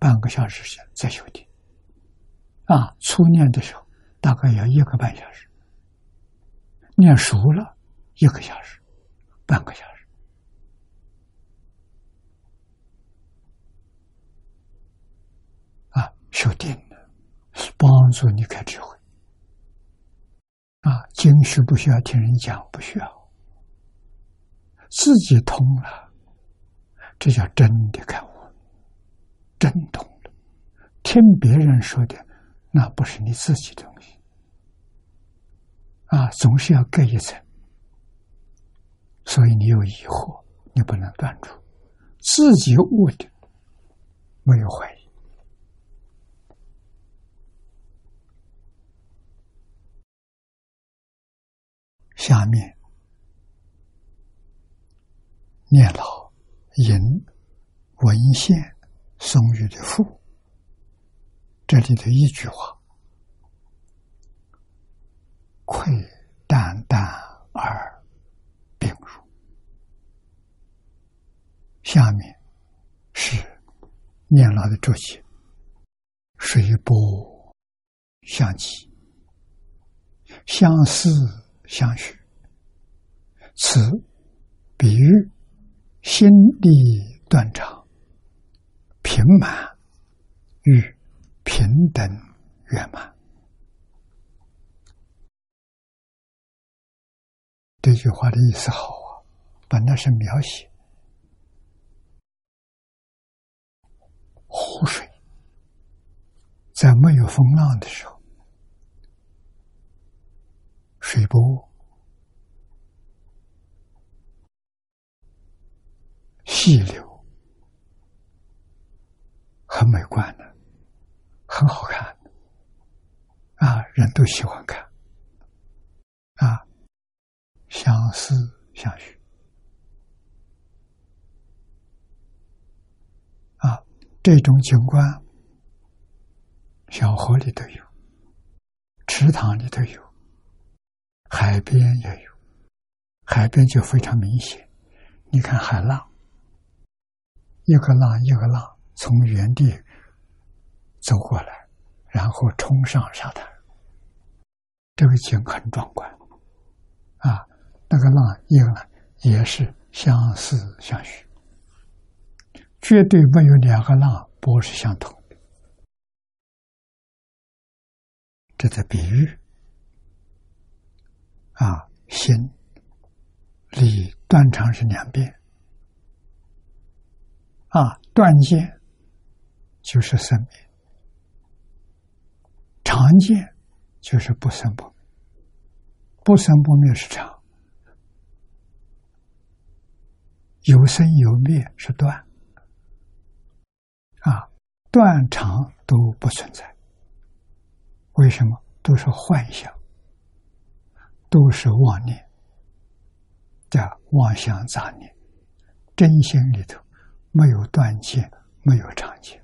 半个小时时再修定。啊，初念的时候大概要一个半小时，念熟了一个小时，半个小时。啊，修定了，帮助你开智慧。啊，经书不需要听人讲，不需要，自己通了，这叫真的开悟，真通了。听别人说的。那不是你自己的东西啊，总是要隔一层，所以你有疑惑，你不能断除自己悟的，没有怀疑。下面念老引文献松玉的赋。这里的一句话：“愧淡淡而病入。”下面是念老的注解：“水波相急，相思相许。此比喻心力断肠，平满与。”平等圆满，这句话的意思好啊，本来是描写湖水在没有风浪的时候，水波细流，很美观的。很好看，啊，人都喜欢看，啊，相思相许，啊，这种景观，小河里都有，池塘里都有，海边也有，海边就非常明显，你看海浪，一个浪一个浪从原地。走过来，然后冲上沙滩，这个景很壮观，啊，那个浪一个浪也是相似相许，绝对没有两个浪波是相同的，这在比喻，啊，心理断肠是两遍，啊，断见就是生命。常见就是不生不灭，不生不灭是常，有生有灭是断，啊，断常都不存在。为什么？都是幻想，都是妄念，叫妄想杂念，真心里头没有断见，没有常见，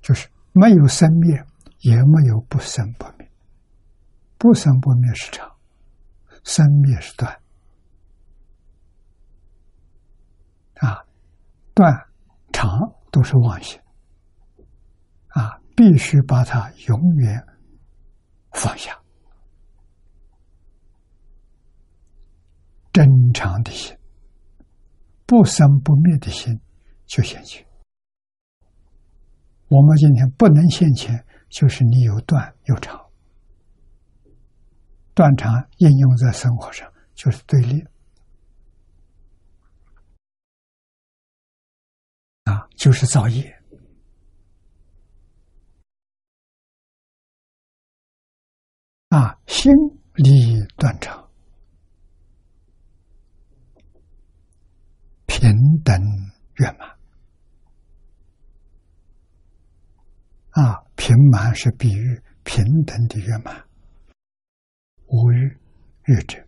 就是。没有生灭，也没有不生不灭。不生不灭是长，生灭是断。啊，断、常都是妄想。啊，必须把它永远放下。真常的心，不生不灭的心，就现前。我们今天不能现前，就是你有断有长，断长应用在生活上就是对立。啊，就是造业。啊，心理断肠，平等圆满。啊，平满是比喻平等的圆满，无欲欲者。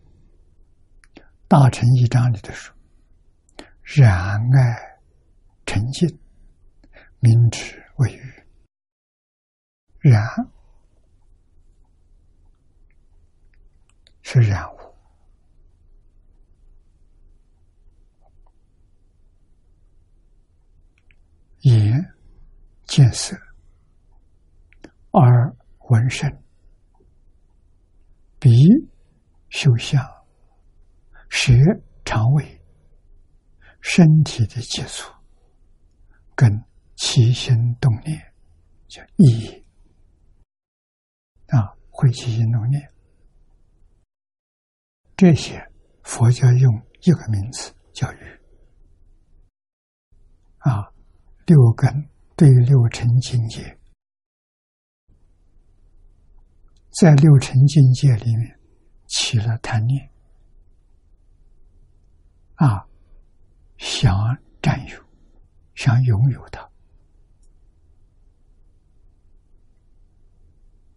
大乘一章里的说：“然爱沉静，明之为欲。”然是染污，言见色，耳闻声，鼻嗅香，舌肠胃，身体的接触，跟起心动念叫意义。啊，会起心动念，这些佛教用一个名词叫欲啊。六根对六尘境界，在六尘境界里面起了贪念，啊，想占有，想拥有它，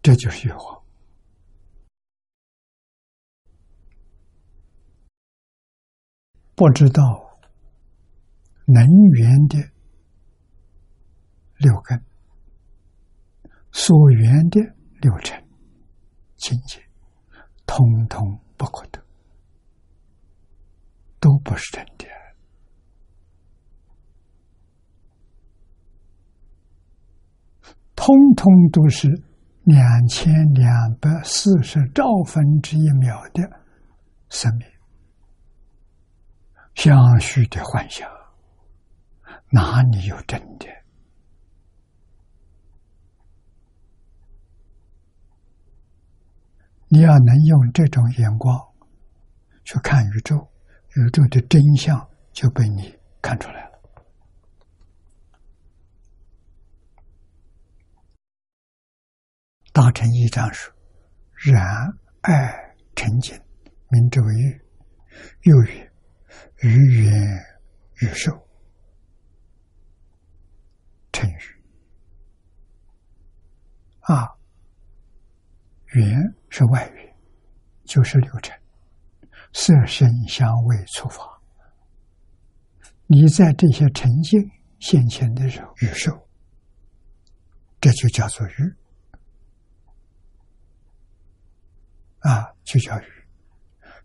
这就是欲望。不知道能源的。六根所缘的六尘境界，通通不可得，都不是真的，通通都是两千两百四十兆分之一秒的生命，相续的幻想，哪里有真的？你要能用这种眼光去看宇宙，宇宙的真相就被你看出来了。大乘一章说：“然爱成净，名之为欲；又曰：欲缘欲受，成欲。”啊。缘是外缘，就是六尘，色、声、香、味、触、法。你在这些沉静现前的时候，欲受，这就叫做欲啊，就叫欲。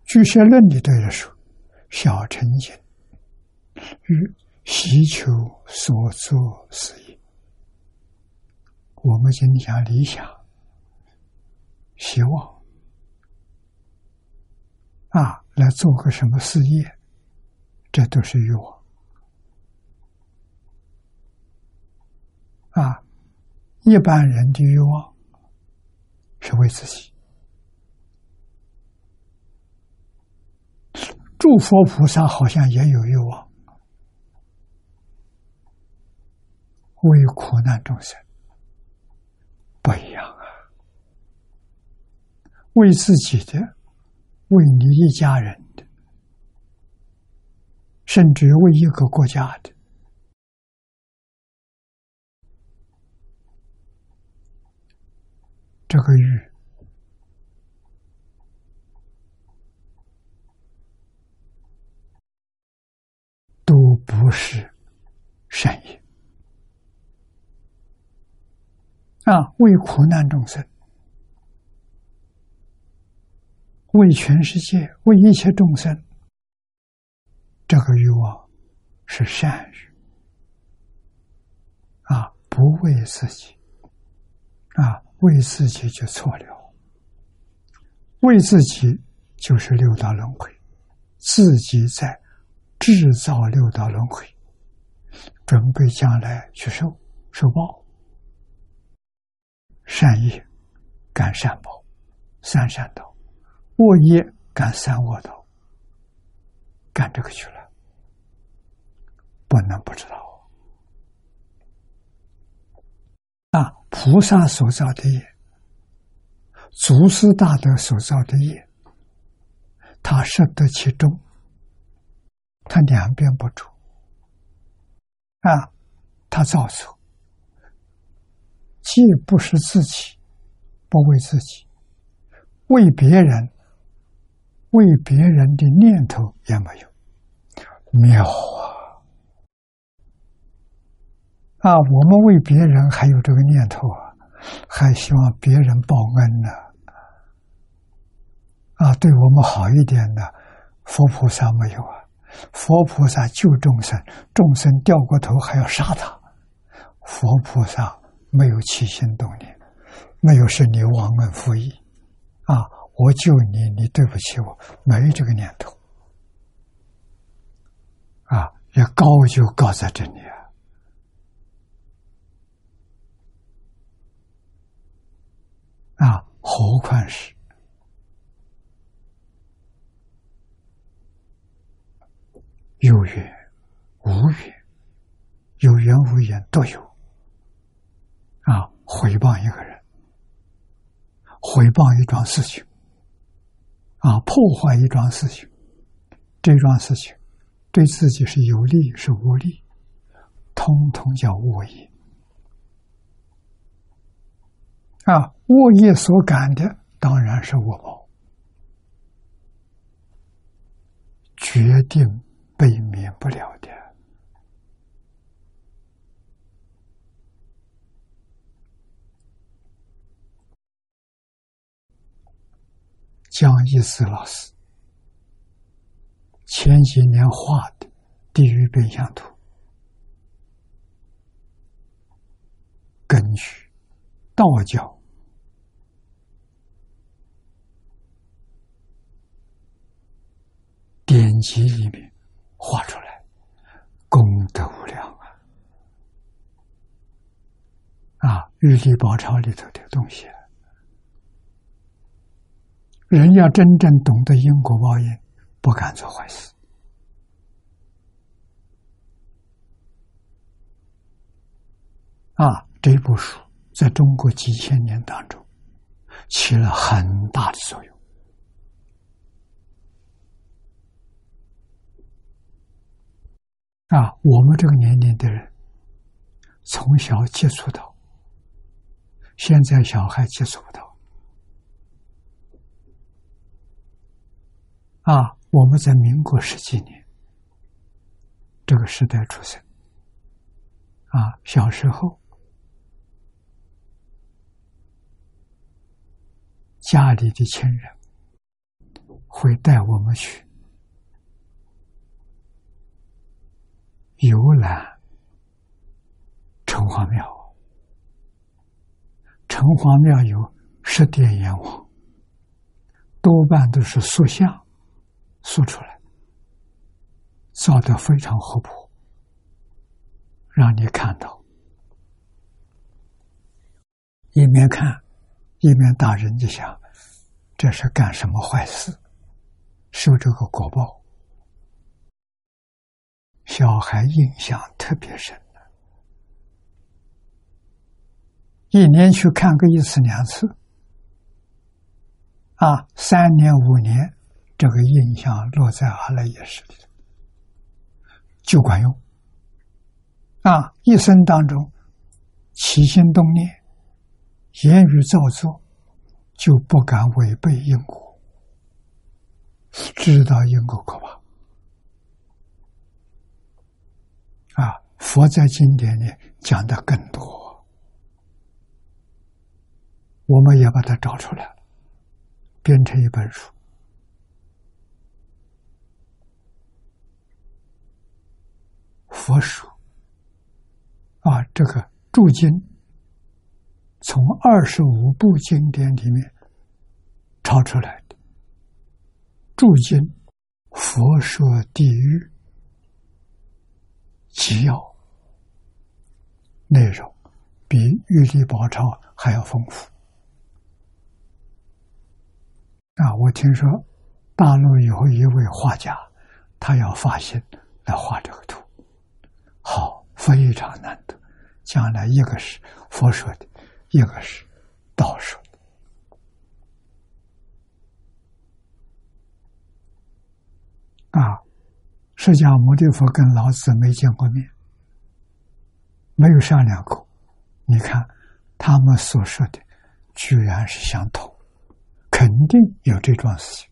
居舍论里对着说：小沉静，欲希求所作事业。我们今天讲理想。希望啊，来做个什么事业，这都是欲望啊。一般人的欲望是为自己，诸佛菩萨好像也有欲望，为苦难众生，不一样。为自己的，为你一家人的，甚至为一个国家的，这个欲都不是善业啊！为苦难众生。为全世界，为一切众生，这个欲望是善欲啊！不为自己啊，为自己就错了。为自己就是六道轮回，自己在制造六道轮回，准备将来去受受报。善业感善报，三善道。恶业干三恶道，干这个去了，不能不知道啊！菩萨所造的业，祖师大德所造的业，他摄得其中，他两边不住啊！他造作，既不是自己，不为自己，为别人。为别人的念头也没有妙啊！啊，我们为别人还有这个念头啊，还希望别人报恩呢。啊，对我们好一点的，佛菩萨没有啊。佛菩萨救众生，众生掉过头还要杀他，佛菩萨没有起心动念，没有是你忘恩负义！我救你，你对不起我，没这个念头啊！也高就高在这里啊！啊，何况是有缘无缘，有缘无缘都有啊！回报一个人，回报一桩事情，啊，破坏一桩事情，这桩事情对自己是有利是无利，通通叫恶业。啊，恶业所感的当然是恶报，决定被免不了的。江一思老师前几年画的地狱变相图，根据道教。典籍里面画出来，功德无量啊！啊，《玉历宝钞》里头的东西，人要真正懂得因果报应，不敢做坏事。啊，这部书在中国几千年当中起了很大的作用。啊，我们这个年龄的人，从小接触到，现在小孩接触不到。啊，我们在民国十几年这个时代出生，啊，小时候家里的亲人会带我们去。游览城隍庙，城隍庙有十殿阎王，多半都是塑像说出来，造的非常活泼，让你看到，一面看，一面大人就想，这是干什么坏事，受这个果报。小孩印象特别深一年去看个一次两次，啊，三年五年，这个印象落在阿赖耶识里头，就管用。啊，一生当中起心动念、言语造作，就不敢违背因果，知道因果可怕。啊，佛在经典里讲的更多，我们也把它找出来，编成一本书。佛书啊，这个注经从二十五部经典里面抄出来的，注经佛说地狱。纪要内容比《玉历宝钞》还要丰富啊！我听说大陆有一位画家，他要发心来画这个图，好，非常难得。将来一个是佛说的，一个是道说的啊。释迦牟尼佛跟老子没见过面，没有商量过。你看他们所说的，居然是相同，肯定有这桩事情。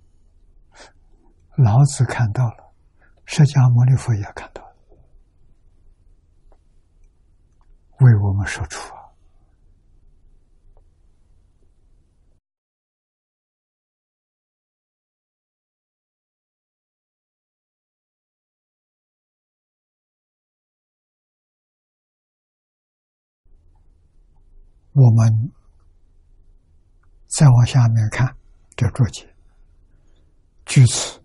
老子看到了，释迦牟尼佛也看到了，为我们说出。我们再往下面看这注解，据此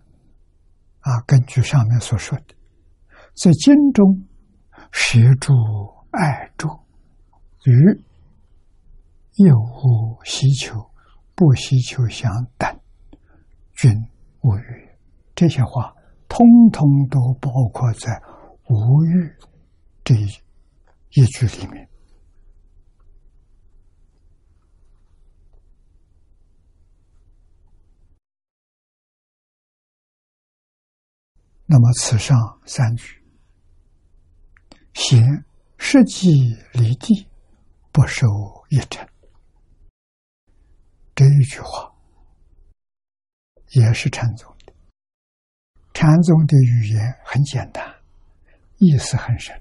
啊，根据上面所说的，在经中协助爱助与有无希求、不希求相等，均无欲。这些话通通都包括在无欲这一一句里面。那么，此上三句，行实际离地，不受一尘。这一句话也是禅宗的。禅宗的语言很简单，意思很深。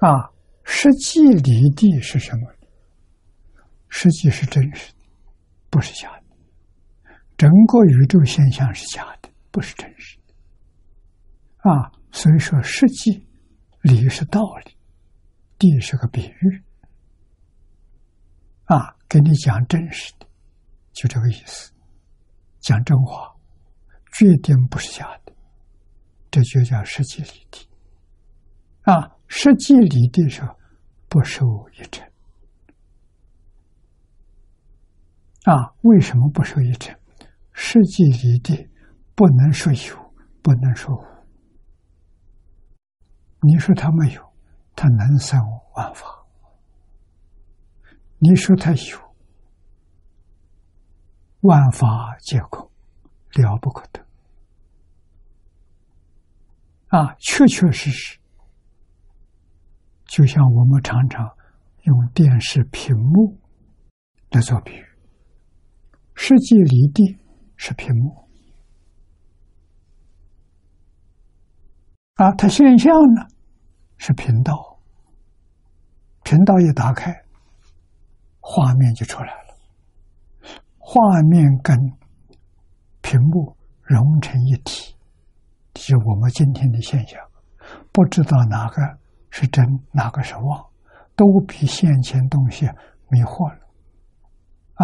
啊，实际离地是什么？实际是真实的，不是假的。整个宇宙现象是假的。不是真实的啊，所以说实际理是道理，地是个比喻啊，给你讲真实的，就这个意思，讲真话，决定不是假的，这就叫实际理地啊，实际理地是不受一尘啊，为什么不受一尘？实际理地。不能说有，不能说无。你说他没有，他能生万法；你说他有，万法皆空，了不可得。啊，确确实实，就像我们常常用电视屏幕来做比喻，实际离地是屏幕。啊，它现象呢是频道，频道一打开，画面就出来了。画面跟屏幕融成一体，是我们今天的现象。不知道哪个是真，哪个是妄，都比先前东西迷惑了。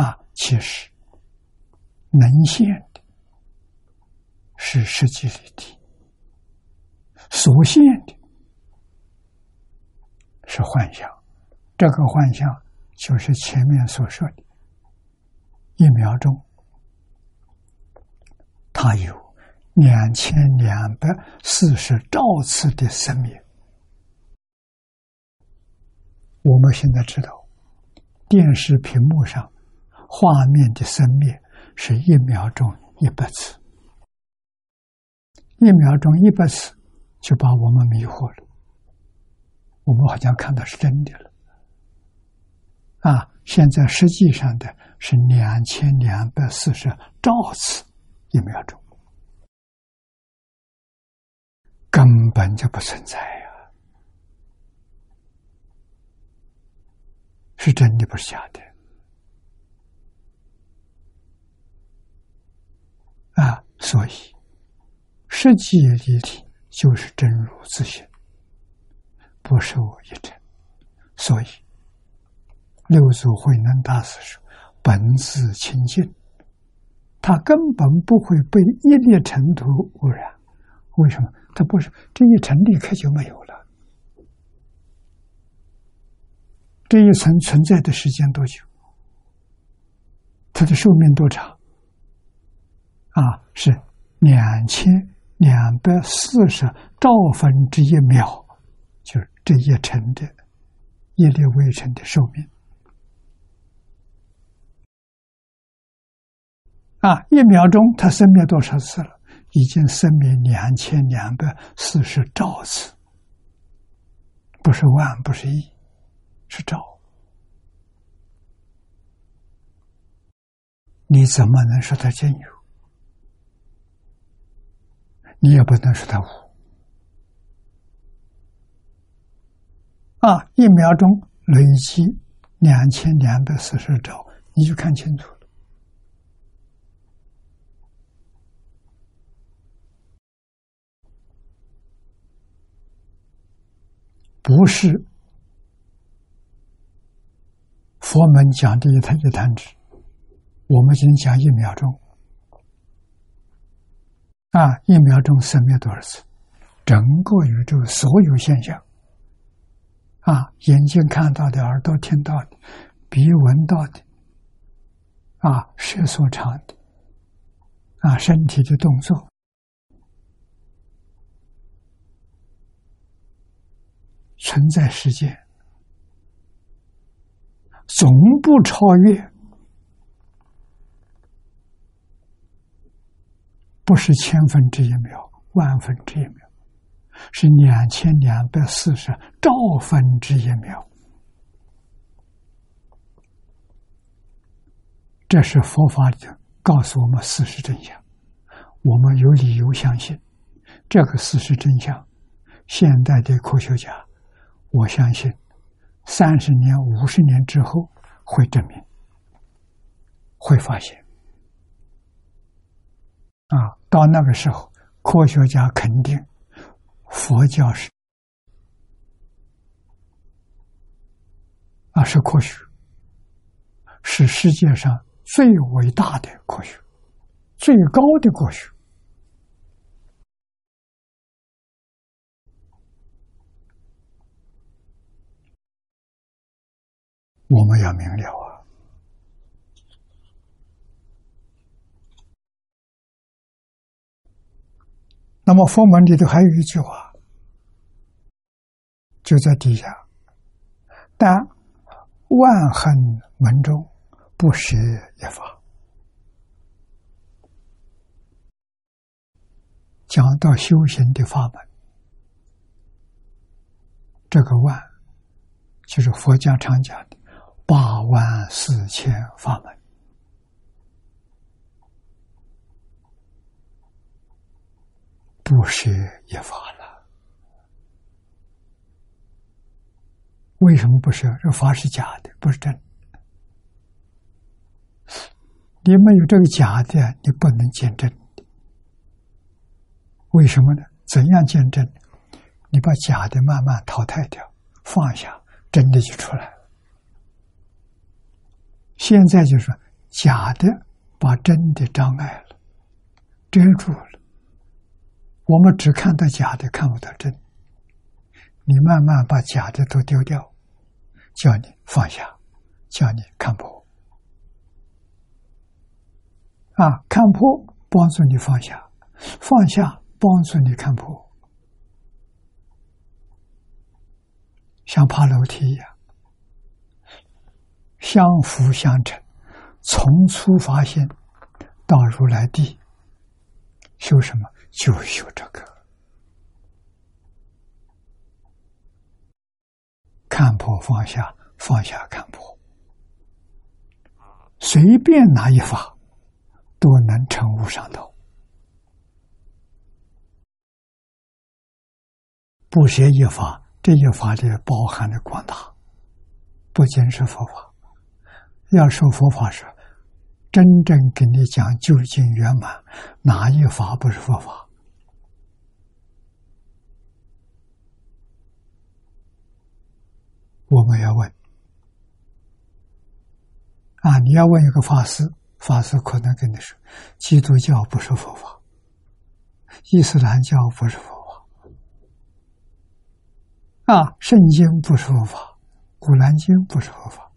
啊，其实能现的是实际的体。所现的是幻象，这个幻象就是前面所说的，一秒钟，它有两千两百四十兆次的生灭。我们现在知道，电视屏幕上画面的生灭是一秒钟一百次，一秒钟一百次。就把我们迷惑了，我们好像看到是真的了，啊！现在实际上的是两千两百四十兆次一秒钟，根本就不存在呀，是真的不是假的啊！所以实际立体。就是真如自性，不受一尘，所以六祖慧能大师说：“本自清净，他根本不会被一粒尘土污染。为什么？他不是这一层离开就没有了。这一层存在的时间多久？它的寿命多长？啊，是两千。”两百四十兆分之一秒，就是这一层的一粒微尘的寿命啊！一秒钟它生灭多少次了？已经生灭两千两百四十兆次，不是万，不是亿，是兆。你怎么能说它真有？你也不能说它无啊！一秒钟累积两千两百四十兆，你就看清楚了。不是佛门讲的一弹一弹指，我们今天讲一秒钟，啊，一秒钟生灭多少次？整个宇宙所有现象，啊，眼睛看到的，耳朵听到的，鼻闻到的，啊，舌所尝的，啊，身体的动作，存在世界。总不超越，不是千分之一秒、万分之一秒，是两千两百四十兆分之一秒。这是佛法里告诉我们事实真相，我们有理由相信这个事实真相。现代的科学家，我相信。三十年、五十年之后，会证明，会发现，啊，到那个时候，科学家肯定，佛教是啊，是科学，是世界上最伟大的科学，最高的科学。我们要明了啊！那么佛门里头还有一句话，就在底下：但万恨门中不舍一法。讲到修行的法门，这个万就是佛家常讲的。八万四千法门，不是一法了。为什么不是？这法是假的，不是真。你没有这个假的，你不能见真的。为什么呢？怎样见真？你把假的慢慢淘汰掉，放下，真的就出来了。现在就是假的，把真的障碍了，遮住了。我们只看到假的，看不到真。你慢慢把假的都丢掉，叫你放下，叫你看破。啊，看破帮助你放下，放下帮助你看破，像爬楼梯一样。相辅相成，从初发现到如来地，修什么？就修这个。看破放下，放下看破，随便拿一法，都能成无上道。不学一法，这一法里包含的广大，不仅是佛法。要说佛法是真正给你讲究竟圆满，哪一法不是佛法？我们要问啊！你要问一个法师，法师可能跟你说：基督教不是佛法，伊斯兰教不是佛法，啊，圣经不是佛法，古兰经不是佛法。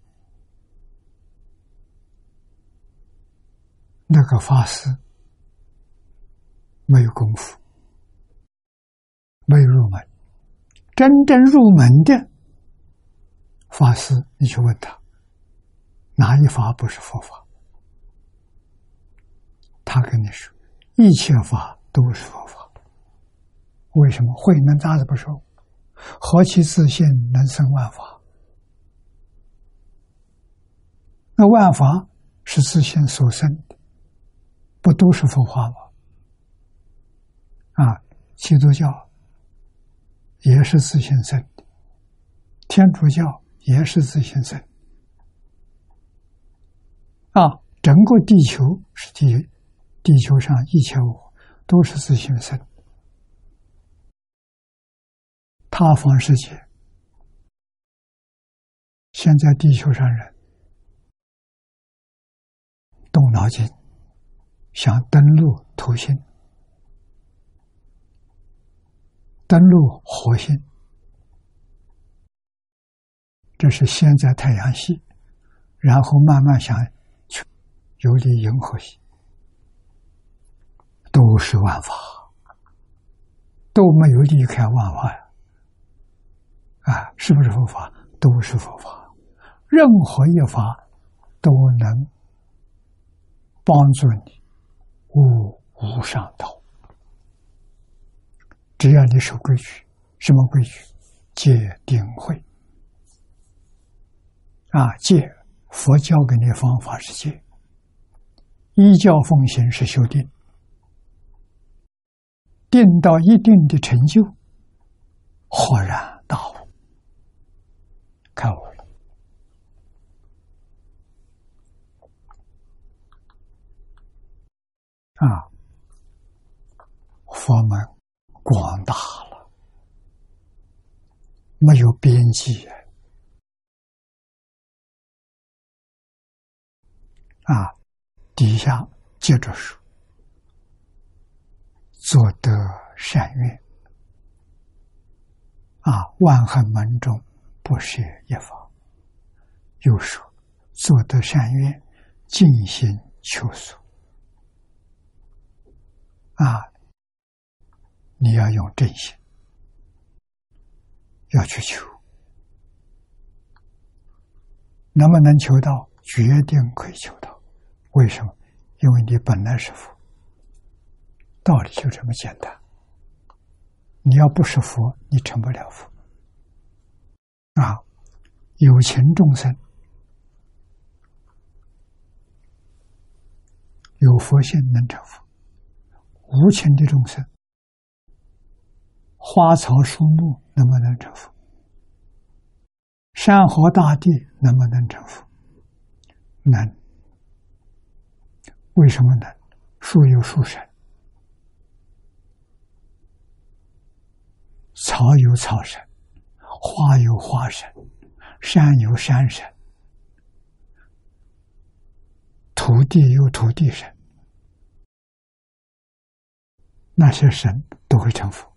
这个法师没有功夫，没有入门。真正入门的法师，你去问他，哪一法不是佛法？他跟你说，一切法都是佛法。为什么？慧能大师不说：“何其自信，能生万法？”那万法是自信所生。不都是佛法吗？啊，基督教也是自性生的，天主教也是自性生。啊，整个地球是地，地球上一切物都是自性生。他方世界，现在地球上人动脑筋，想登陆土星，登陆火星，这是先在太阳系，然后慢慢想去游离银河系，都是万法，都没有离开万法呀！啊，是不是佛法？都是佛法，任何一法都能帮助你。悟无上道。只要你守规矩，什么规矩？戒定慧啊！戒，佛教给你方法是戒，依教奉行是修定，定到一定的成就，豁然大悟。开悟了啊！佛门广大了，没有边际啊！底下接着说：做得善愿啊，万恨门中。不是一法，又说做得善愿，尽心求索啊！你要用真心，要去求，能不能求到？决定可以求到。为什么？因为你本来是佛，道理就这么简单。你要不是佛，你成不了佛。啊，有情众生有佛性能成佛，无情的众生，花草树木能不能成佛？山河大地能不能成佛？能。为什么能？树有树神，草有草神。花有花神，山有山神，土地有土地神，那些神都会成佛。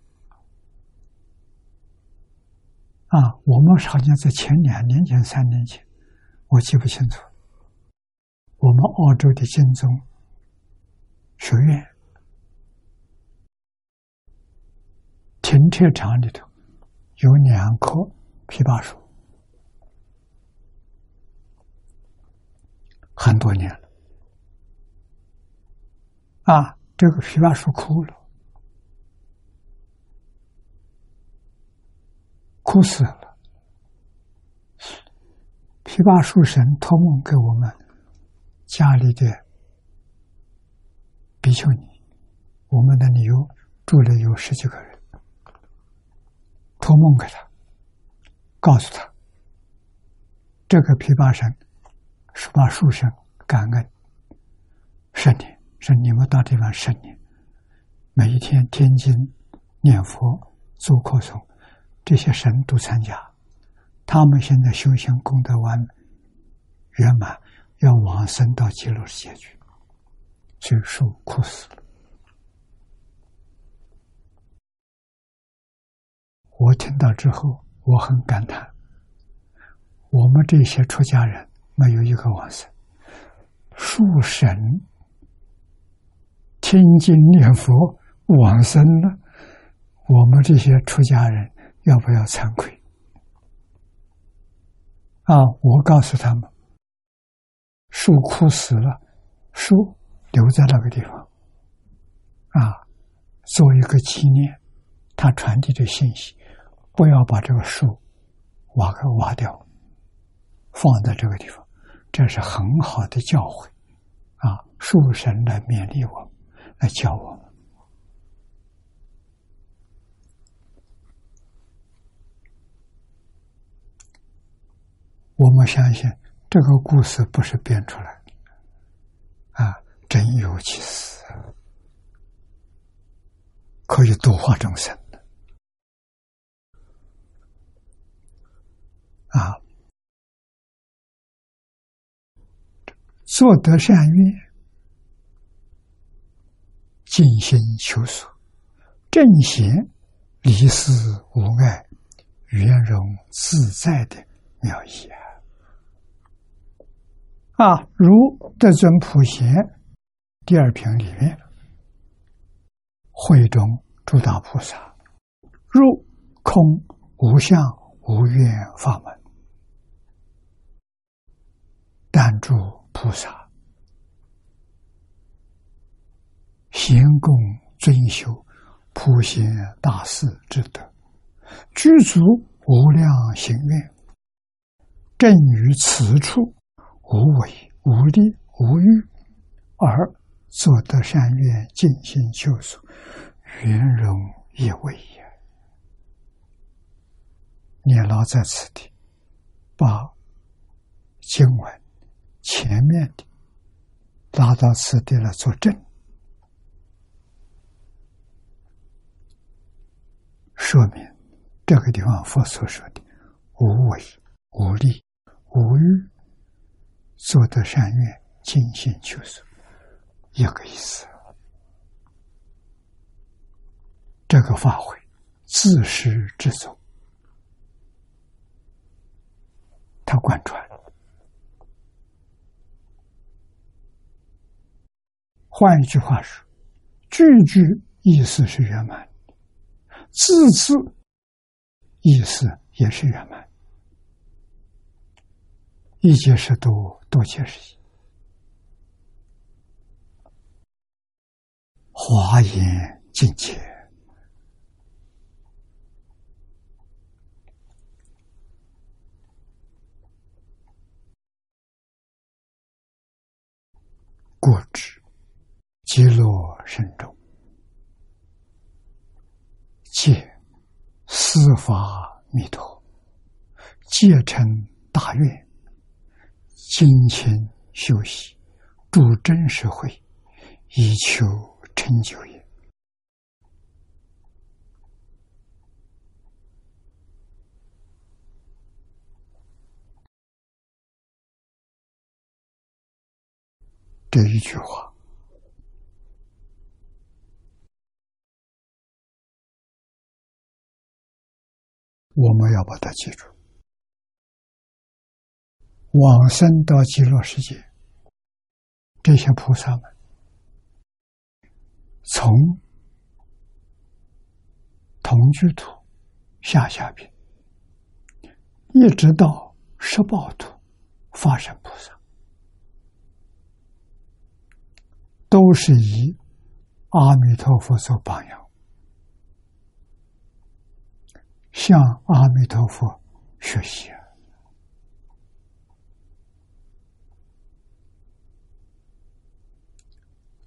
啊，我们好像在前两年前、三年前，我记不清楚。我们澳洲的金宗学院停车场里头。有两棵枇杷树，很多年了。啊，这个枇杷树枯了，哭死了。枇杷树神托梦给我们家里的比丘尼，我们那里有住了有十几个人。托梦给他，告诉他，这个琵琶神是把树神感恩圣年，是你们到地方圣年，每一天天经念佛做课诵，这些神都参加，他们现在修行功德完圆满，要往生到极乐世界去，所以树枯死。了。我听到之后，我很感叹：我们这些出家人没有一个往生，树神听经念佛往生了，我们这些出家人要不要惭愧？啊！我告诉他们，树枯死了，树留在那个地方，啊，做一个纪念，它传递的信息。不要把这个树挖个挖掉，放在这个地方，这是很好的教诲啊！树神来勉励我，来教我。我们相信这个故事不是编出来的啊，真有其事，可以度化众生。啊做得善愿，尽心求索，正贤离世无碍，圆融自在的妙意啊！啊，如德尊普贤第二品里面，会中诸大菩萨入空无相无愿法门，但诸菩萨行供尊修普贤大士之德，具足无量行愿，正于此处无为无利无欲，而作得善愿，尽心求索，圆融一位也。念老在此地，把经文前面的拉到此地来作证，说明这个地方佛所说的无为、无利、无欲，做得善愿，尽心求索，一个意思。这个法会自始至终。他贯穿，换一句话说，句句意思是圆满，字字意思也是圆满，一解释多，多解释一，华严境界。过之，极乐深中，借司法弥陀，戒成大愿，精勤修习，助真实会，以求成就也。这一句话，我们要把它记住。往生到极乐世界，这些菩萨们，从同居土、下下品，一直到十报土、发生菩萨。都是以阿弥陀佛做榜样，向阿弥陀佛学习啊。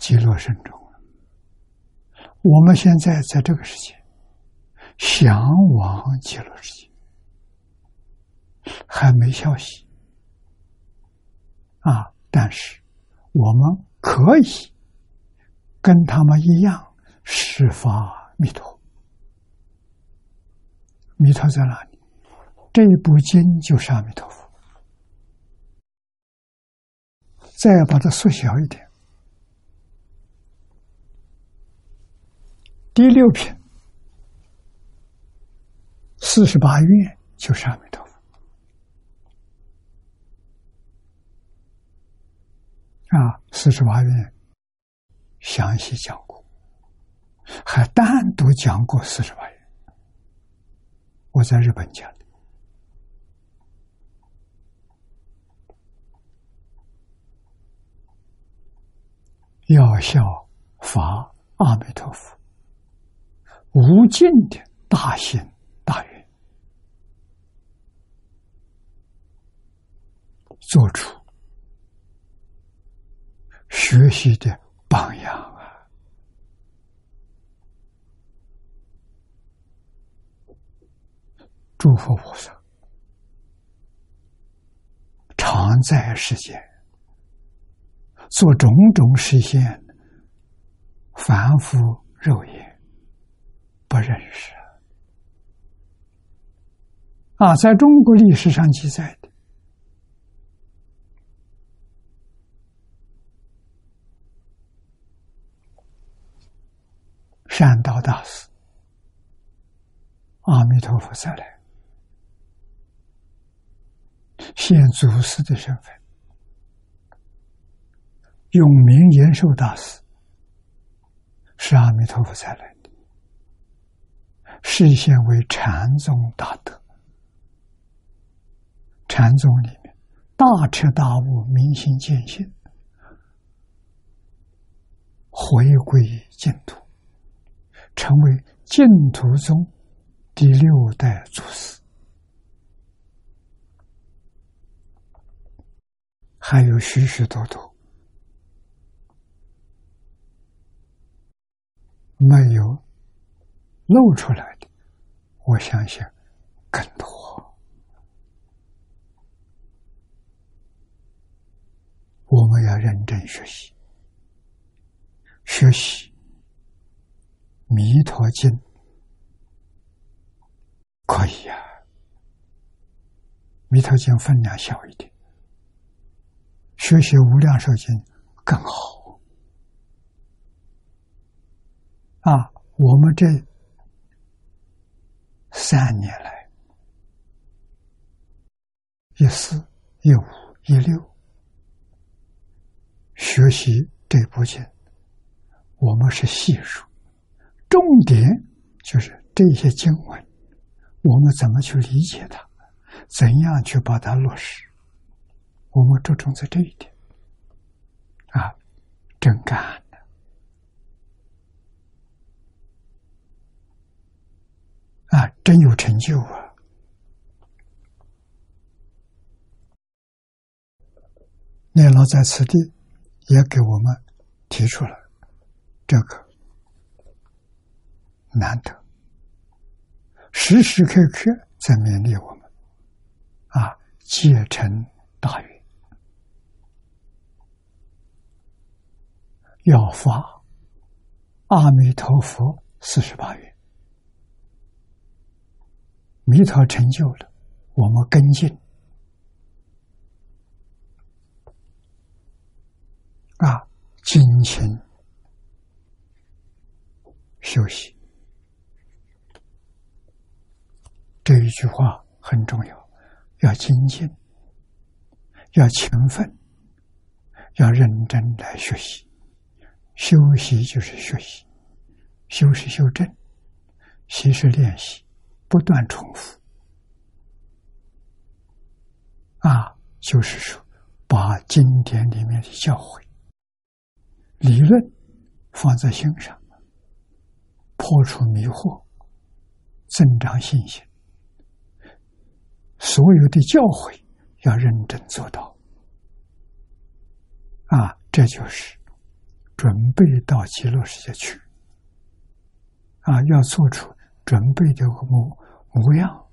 极乐圣中，我们现在在这个世界向往极乐世界，还没消息啊！但是我们可以。跟他们一样，释发弥陀。弥陀在哪里？这一部经就是阿弥陀佛。再把它缩小一点，第六品四十八愿就是阿弥陀佛。啊，四十八愿。详细讲过，还单独讲过四十万人。我在日本讲的，要效法阿弥陀佛无尽的大心大愿，做出学习的。榜样啊！诸佛菩萨常在世间做种种实现，凡夫肉眼不认识。啊，在中国历史上记载的，善道大师，阿弥陀佛再来，现祖师的身份，永明延寿大师，是阿弥陀佛再来。的，示现为禅宗大德，禅宗里面大彻大悟、明心见性。回归净土，成为净土宗第六代祖师，还有许许多多没有露出来的，我相信更多。我们要认真学习。学习《弥陀经》可以呀，《弥陀经》分量小一点，学习《无量寿经》更好。啊，我们这三年来，一四、一五、一六，学习这部经。我们是细数，重点就是这些经文，我们怎么去理解它，怎样去把它落实？我们着重在这一点，啊，真干的，啊，真有成就啊！念老在此地也给我们提出了。这个难得，时时刻刻在勉励我们，啊，戒成大愿，要发阿弥陀佛四十八愿，弥陀成就了，我们跟进，啊，精勤。休息，这一句话很重要，要精进，要勤奋，要认真来学习。休息就是学习，修是修正，习是练习，不断重复。啊，就是说，把经典里面的教诲、理论放在心上。破除迷惑，增长信心。所有的教诲要认真做到，啊，这就是准备到极乐世界去。啊，要做出准备的模模样，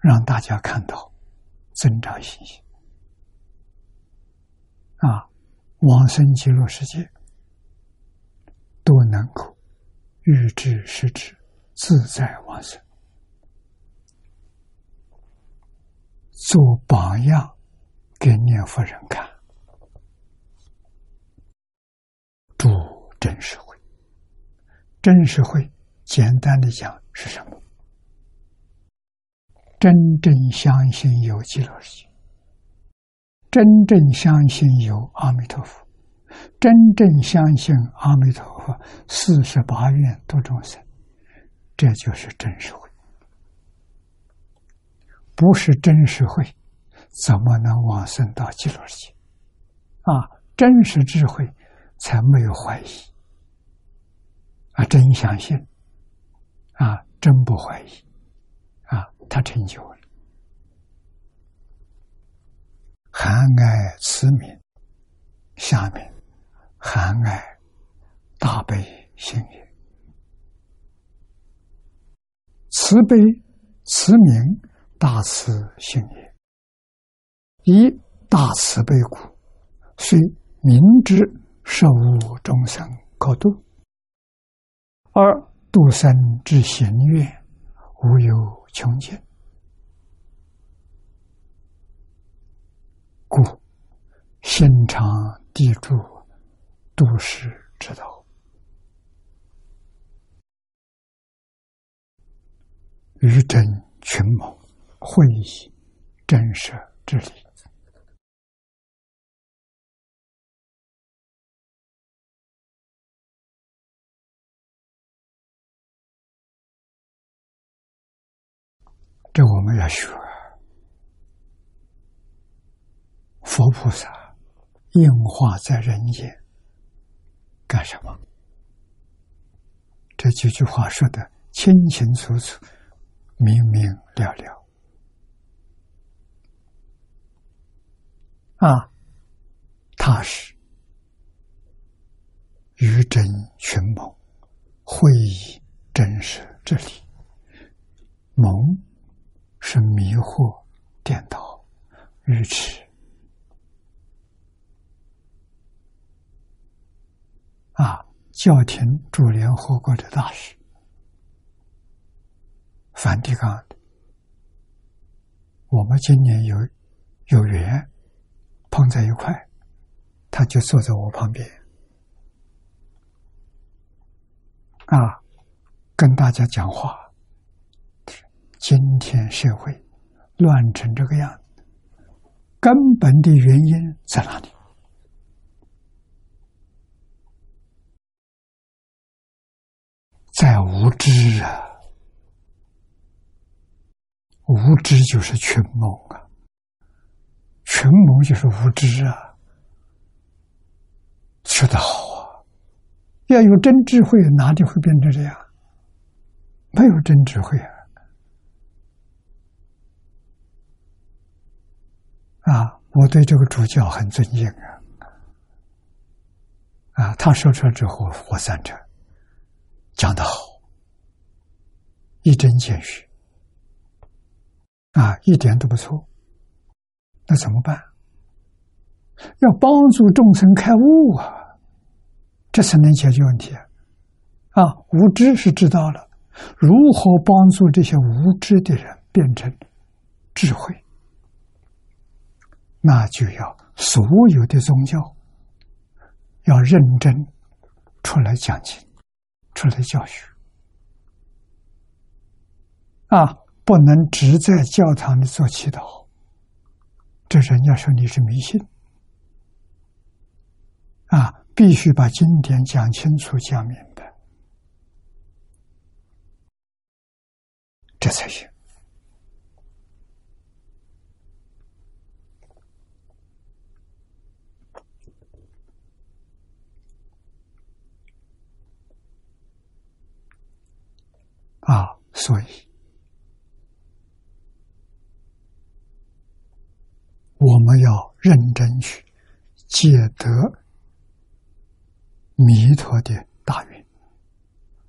让大家看到，增长信心。啊，往生极乐世界都能够。欲知是指自在往生，做榜样给念佛人看。住真实会，真实会简单的讲是什么？真正相信有极乐世界，真正相信有阿弥陀佛。真正相信阿弥陀佛四十八愿度众生，这就是真实慧。不是真实慧，怎么能往生到极乐世界？啊，真实智慧才没有怀疑，啊，真相信，啊，真不怀疑，啊，他成就了，含爱慈悯，下面。含爱大悲心也，慈悲慈悯大慈心也。一大慈悲故，虽明知受物众生可度；二度三之弦月，无有穷尽。故天长地久，度世之道。于真群谋，会议震慑之理。这我们要学佛菩萨应化在人间干什么？这几句话说的清清楚楚、明明了了啊！踏实，于真群蒙，会以真实之理，蒙。是迷惑、颠倒、愚痴啊！教廷主联合国的大使梵蒂冈的，我们今年有有缘碰在一块，他就坐在我旁边啊，跟大家讲话。今天社会乱成这个样子，根本的原因在哪里？在无知啊！无知就是群谋啊，群谋就是无知啊。说得好啊！要有真智慧，哪里会变成这样？没有真智慧啊！啊，我对这个主教很尊敬啊！啊，他说出来之后，我赞成，讲得好，一针见血，啊，一点都不错。那怎么办？要帮助众生开悟啊，这才能解决问题啊！啊，无知是知道了，如何帮助这些无知的人变成智慧？那就要所有的宗教要认真出来讲经，出来教学啊！不能只在教堂里做祈祷，这人家说你是迷信啊！必须把经典讲清楚、讲明白，这才行。啊，所以我们要认真去解得弥陀的大愿，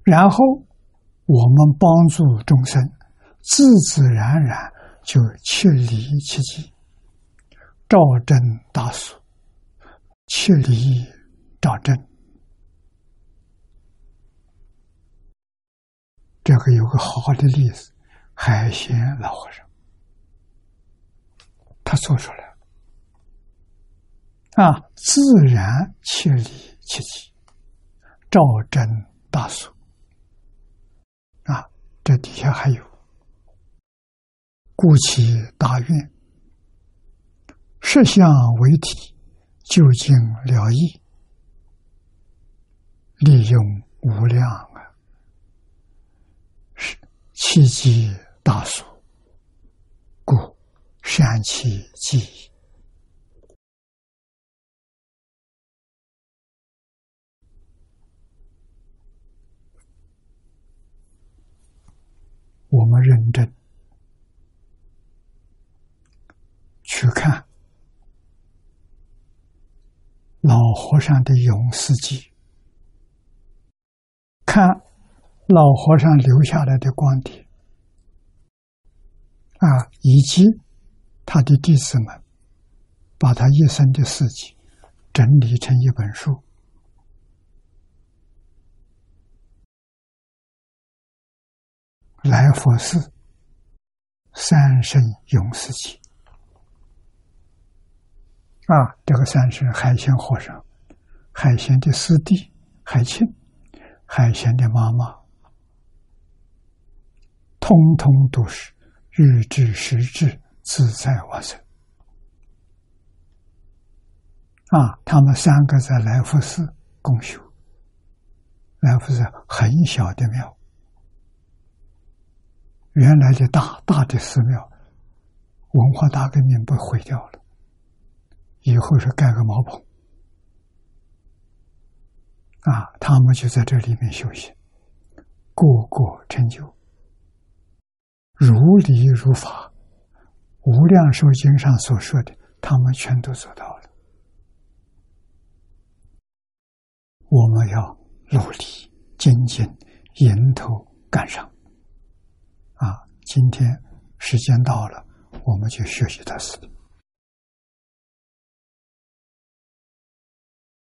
然后我们帮助众生，自自然然就切离其机，照真大俗，切离照真。这个有个好的例子，海鲜老和尚，他做出来啊，自然切离其机，照真大俗啊，这底下还有。故其大愿，实相为体，究竟了义，利用无量。气机大俗，故善其记忆。我们认真去看老和尚的永世记，看。老和尚留下来的光碟。啊，以及他的弟子们，把他一生的事迹整理成一本书，《来佛寺三生永世记》啊，这个三生海鲜和尚、海鲜的师弟海清、海鲜的妈妈。通通都是日至时至自在往生。啊，他们三个在来福寺共修。来福寺很小的庙，原来的大大的寺庙，文化大革命被毁掉了，以后是盖个茅棚。啊，他们就在这里面修行，个个成就，如理如法，《无量寿经》上所说的，他们全都做到了。我们要努力精进，迎头赶上。啊，今天时间到了，我们就学习到此。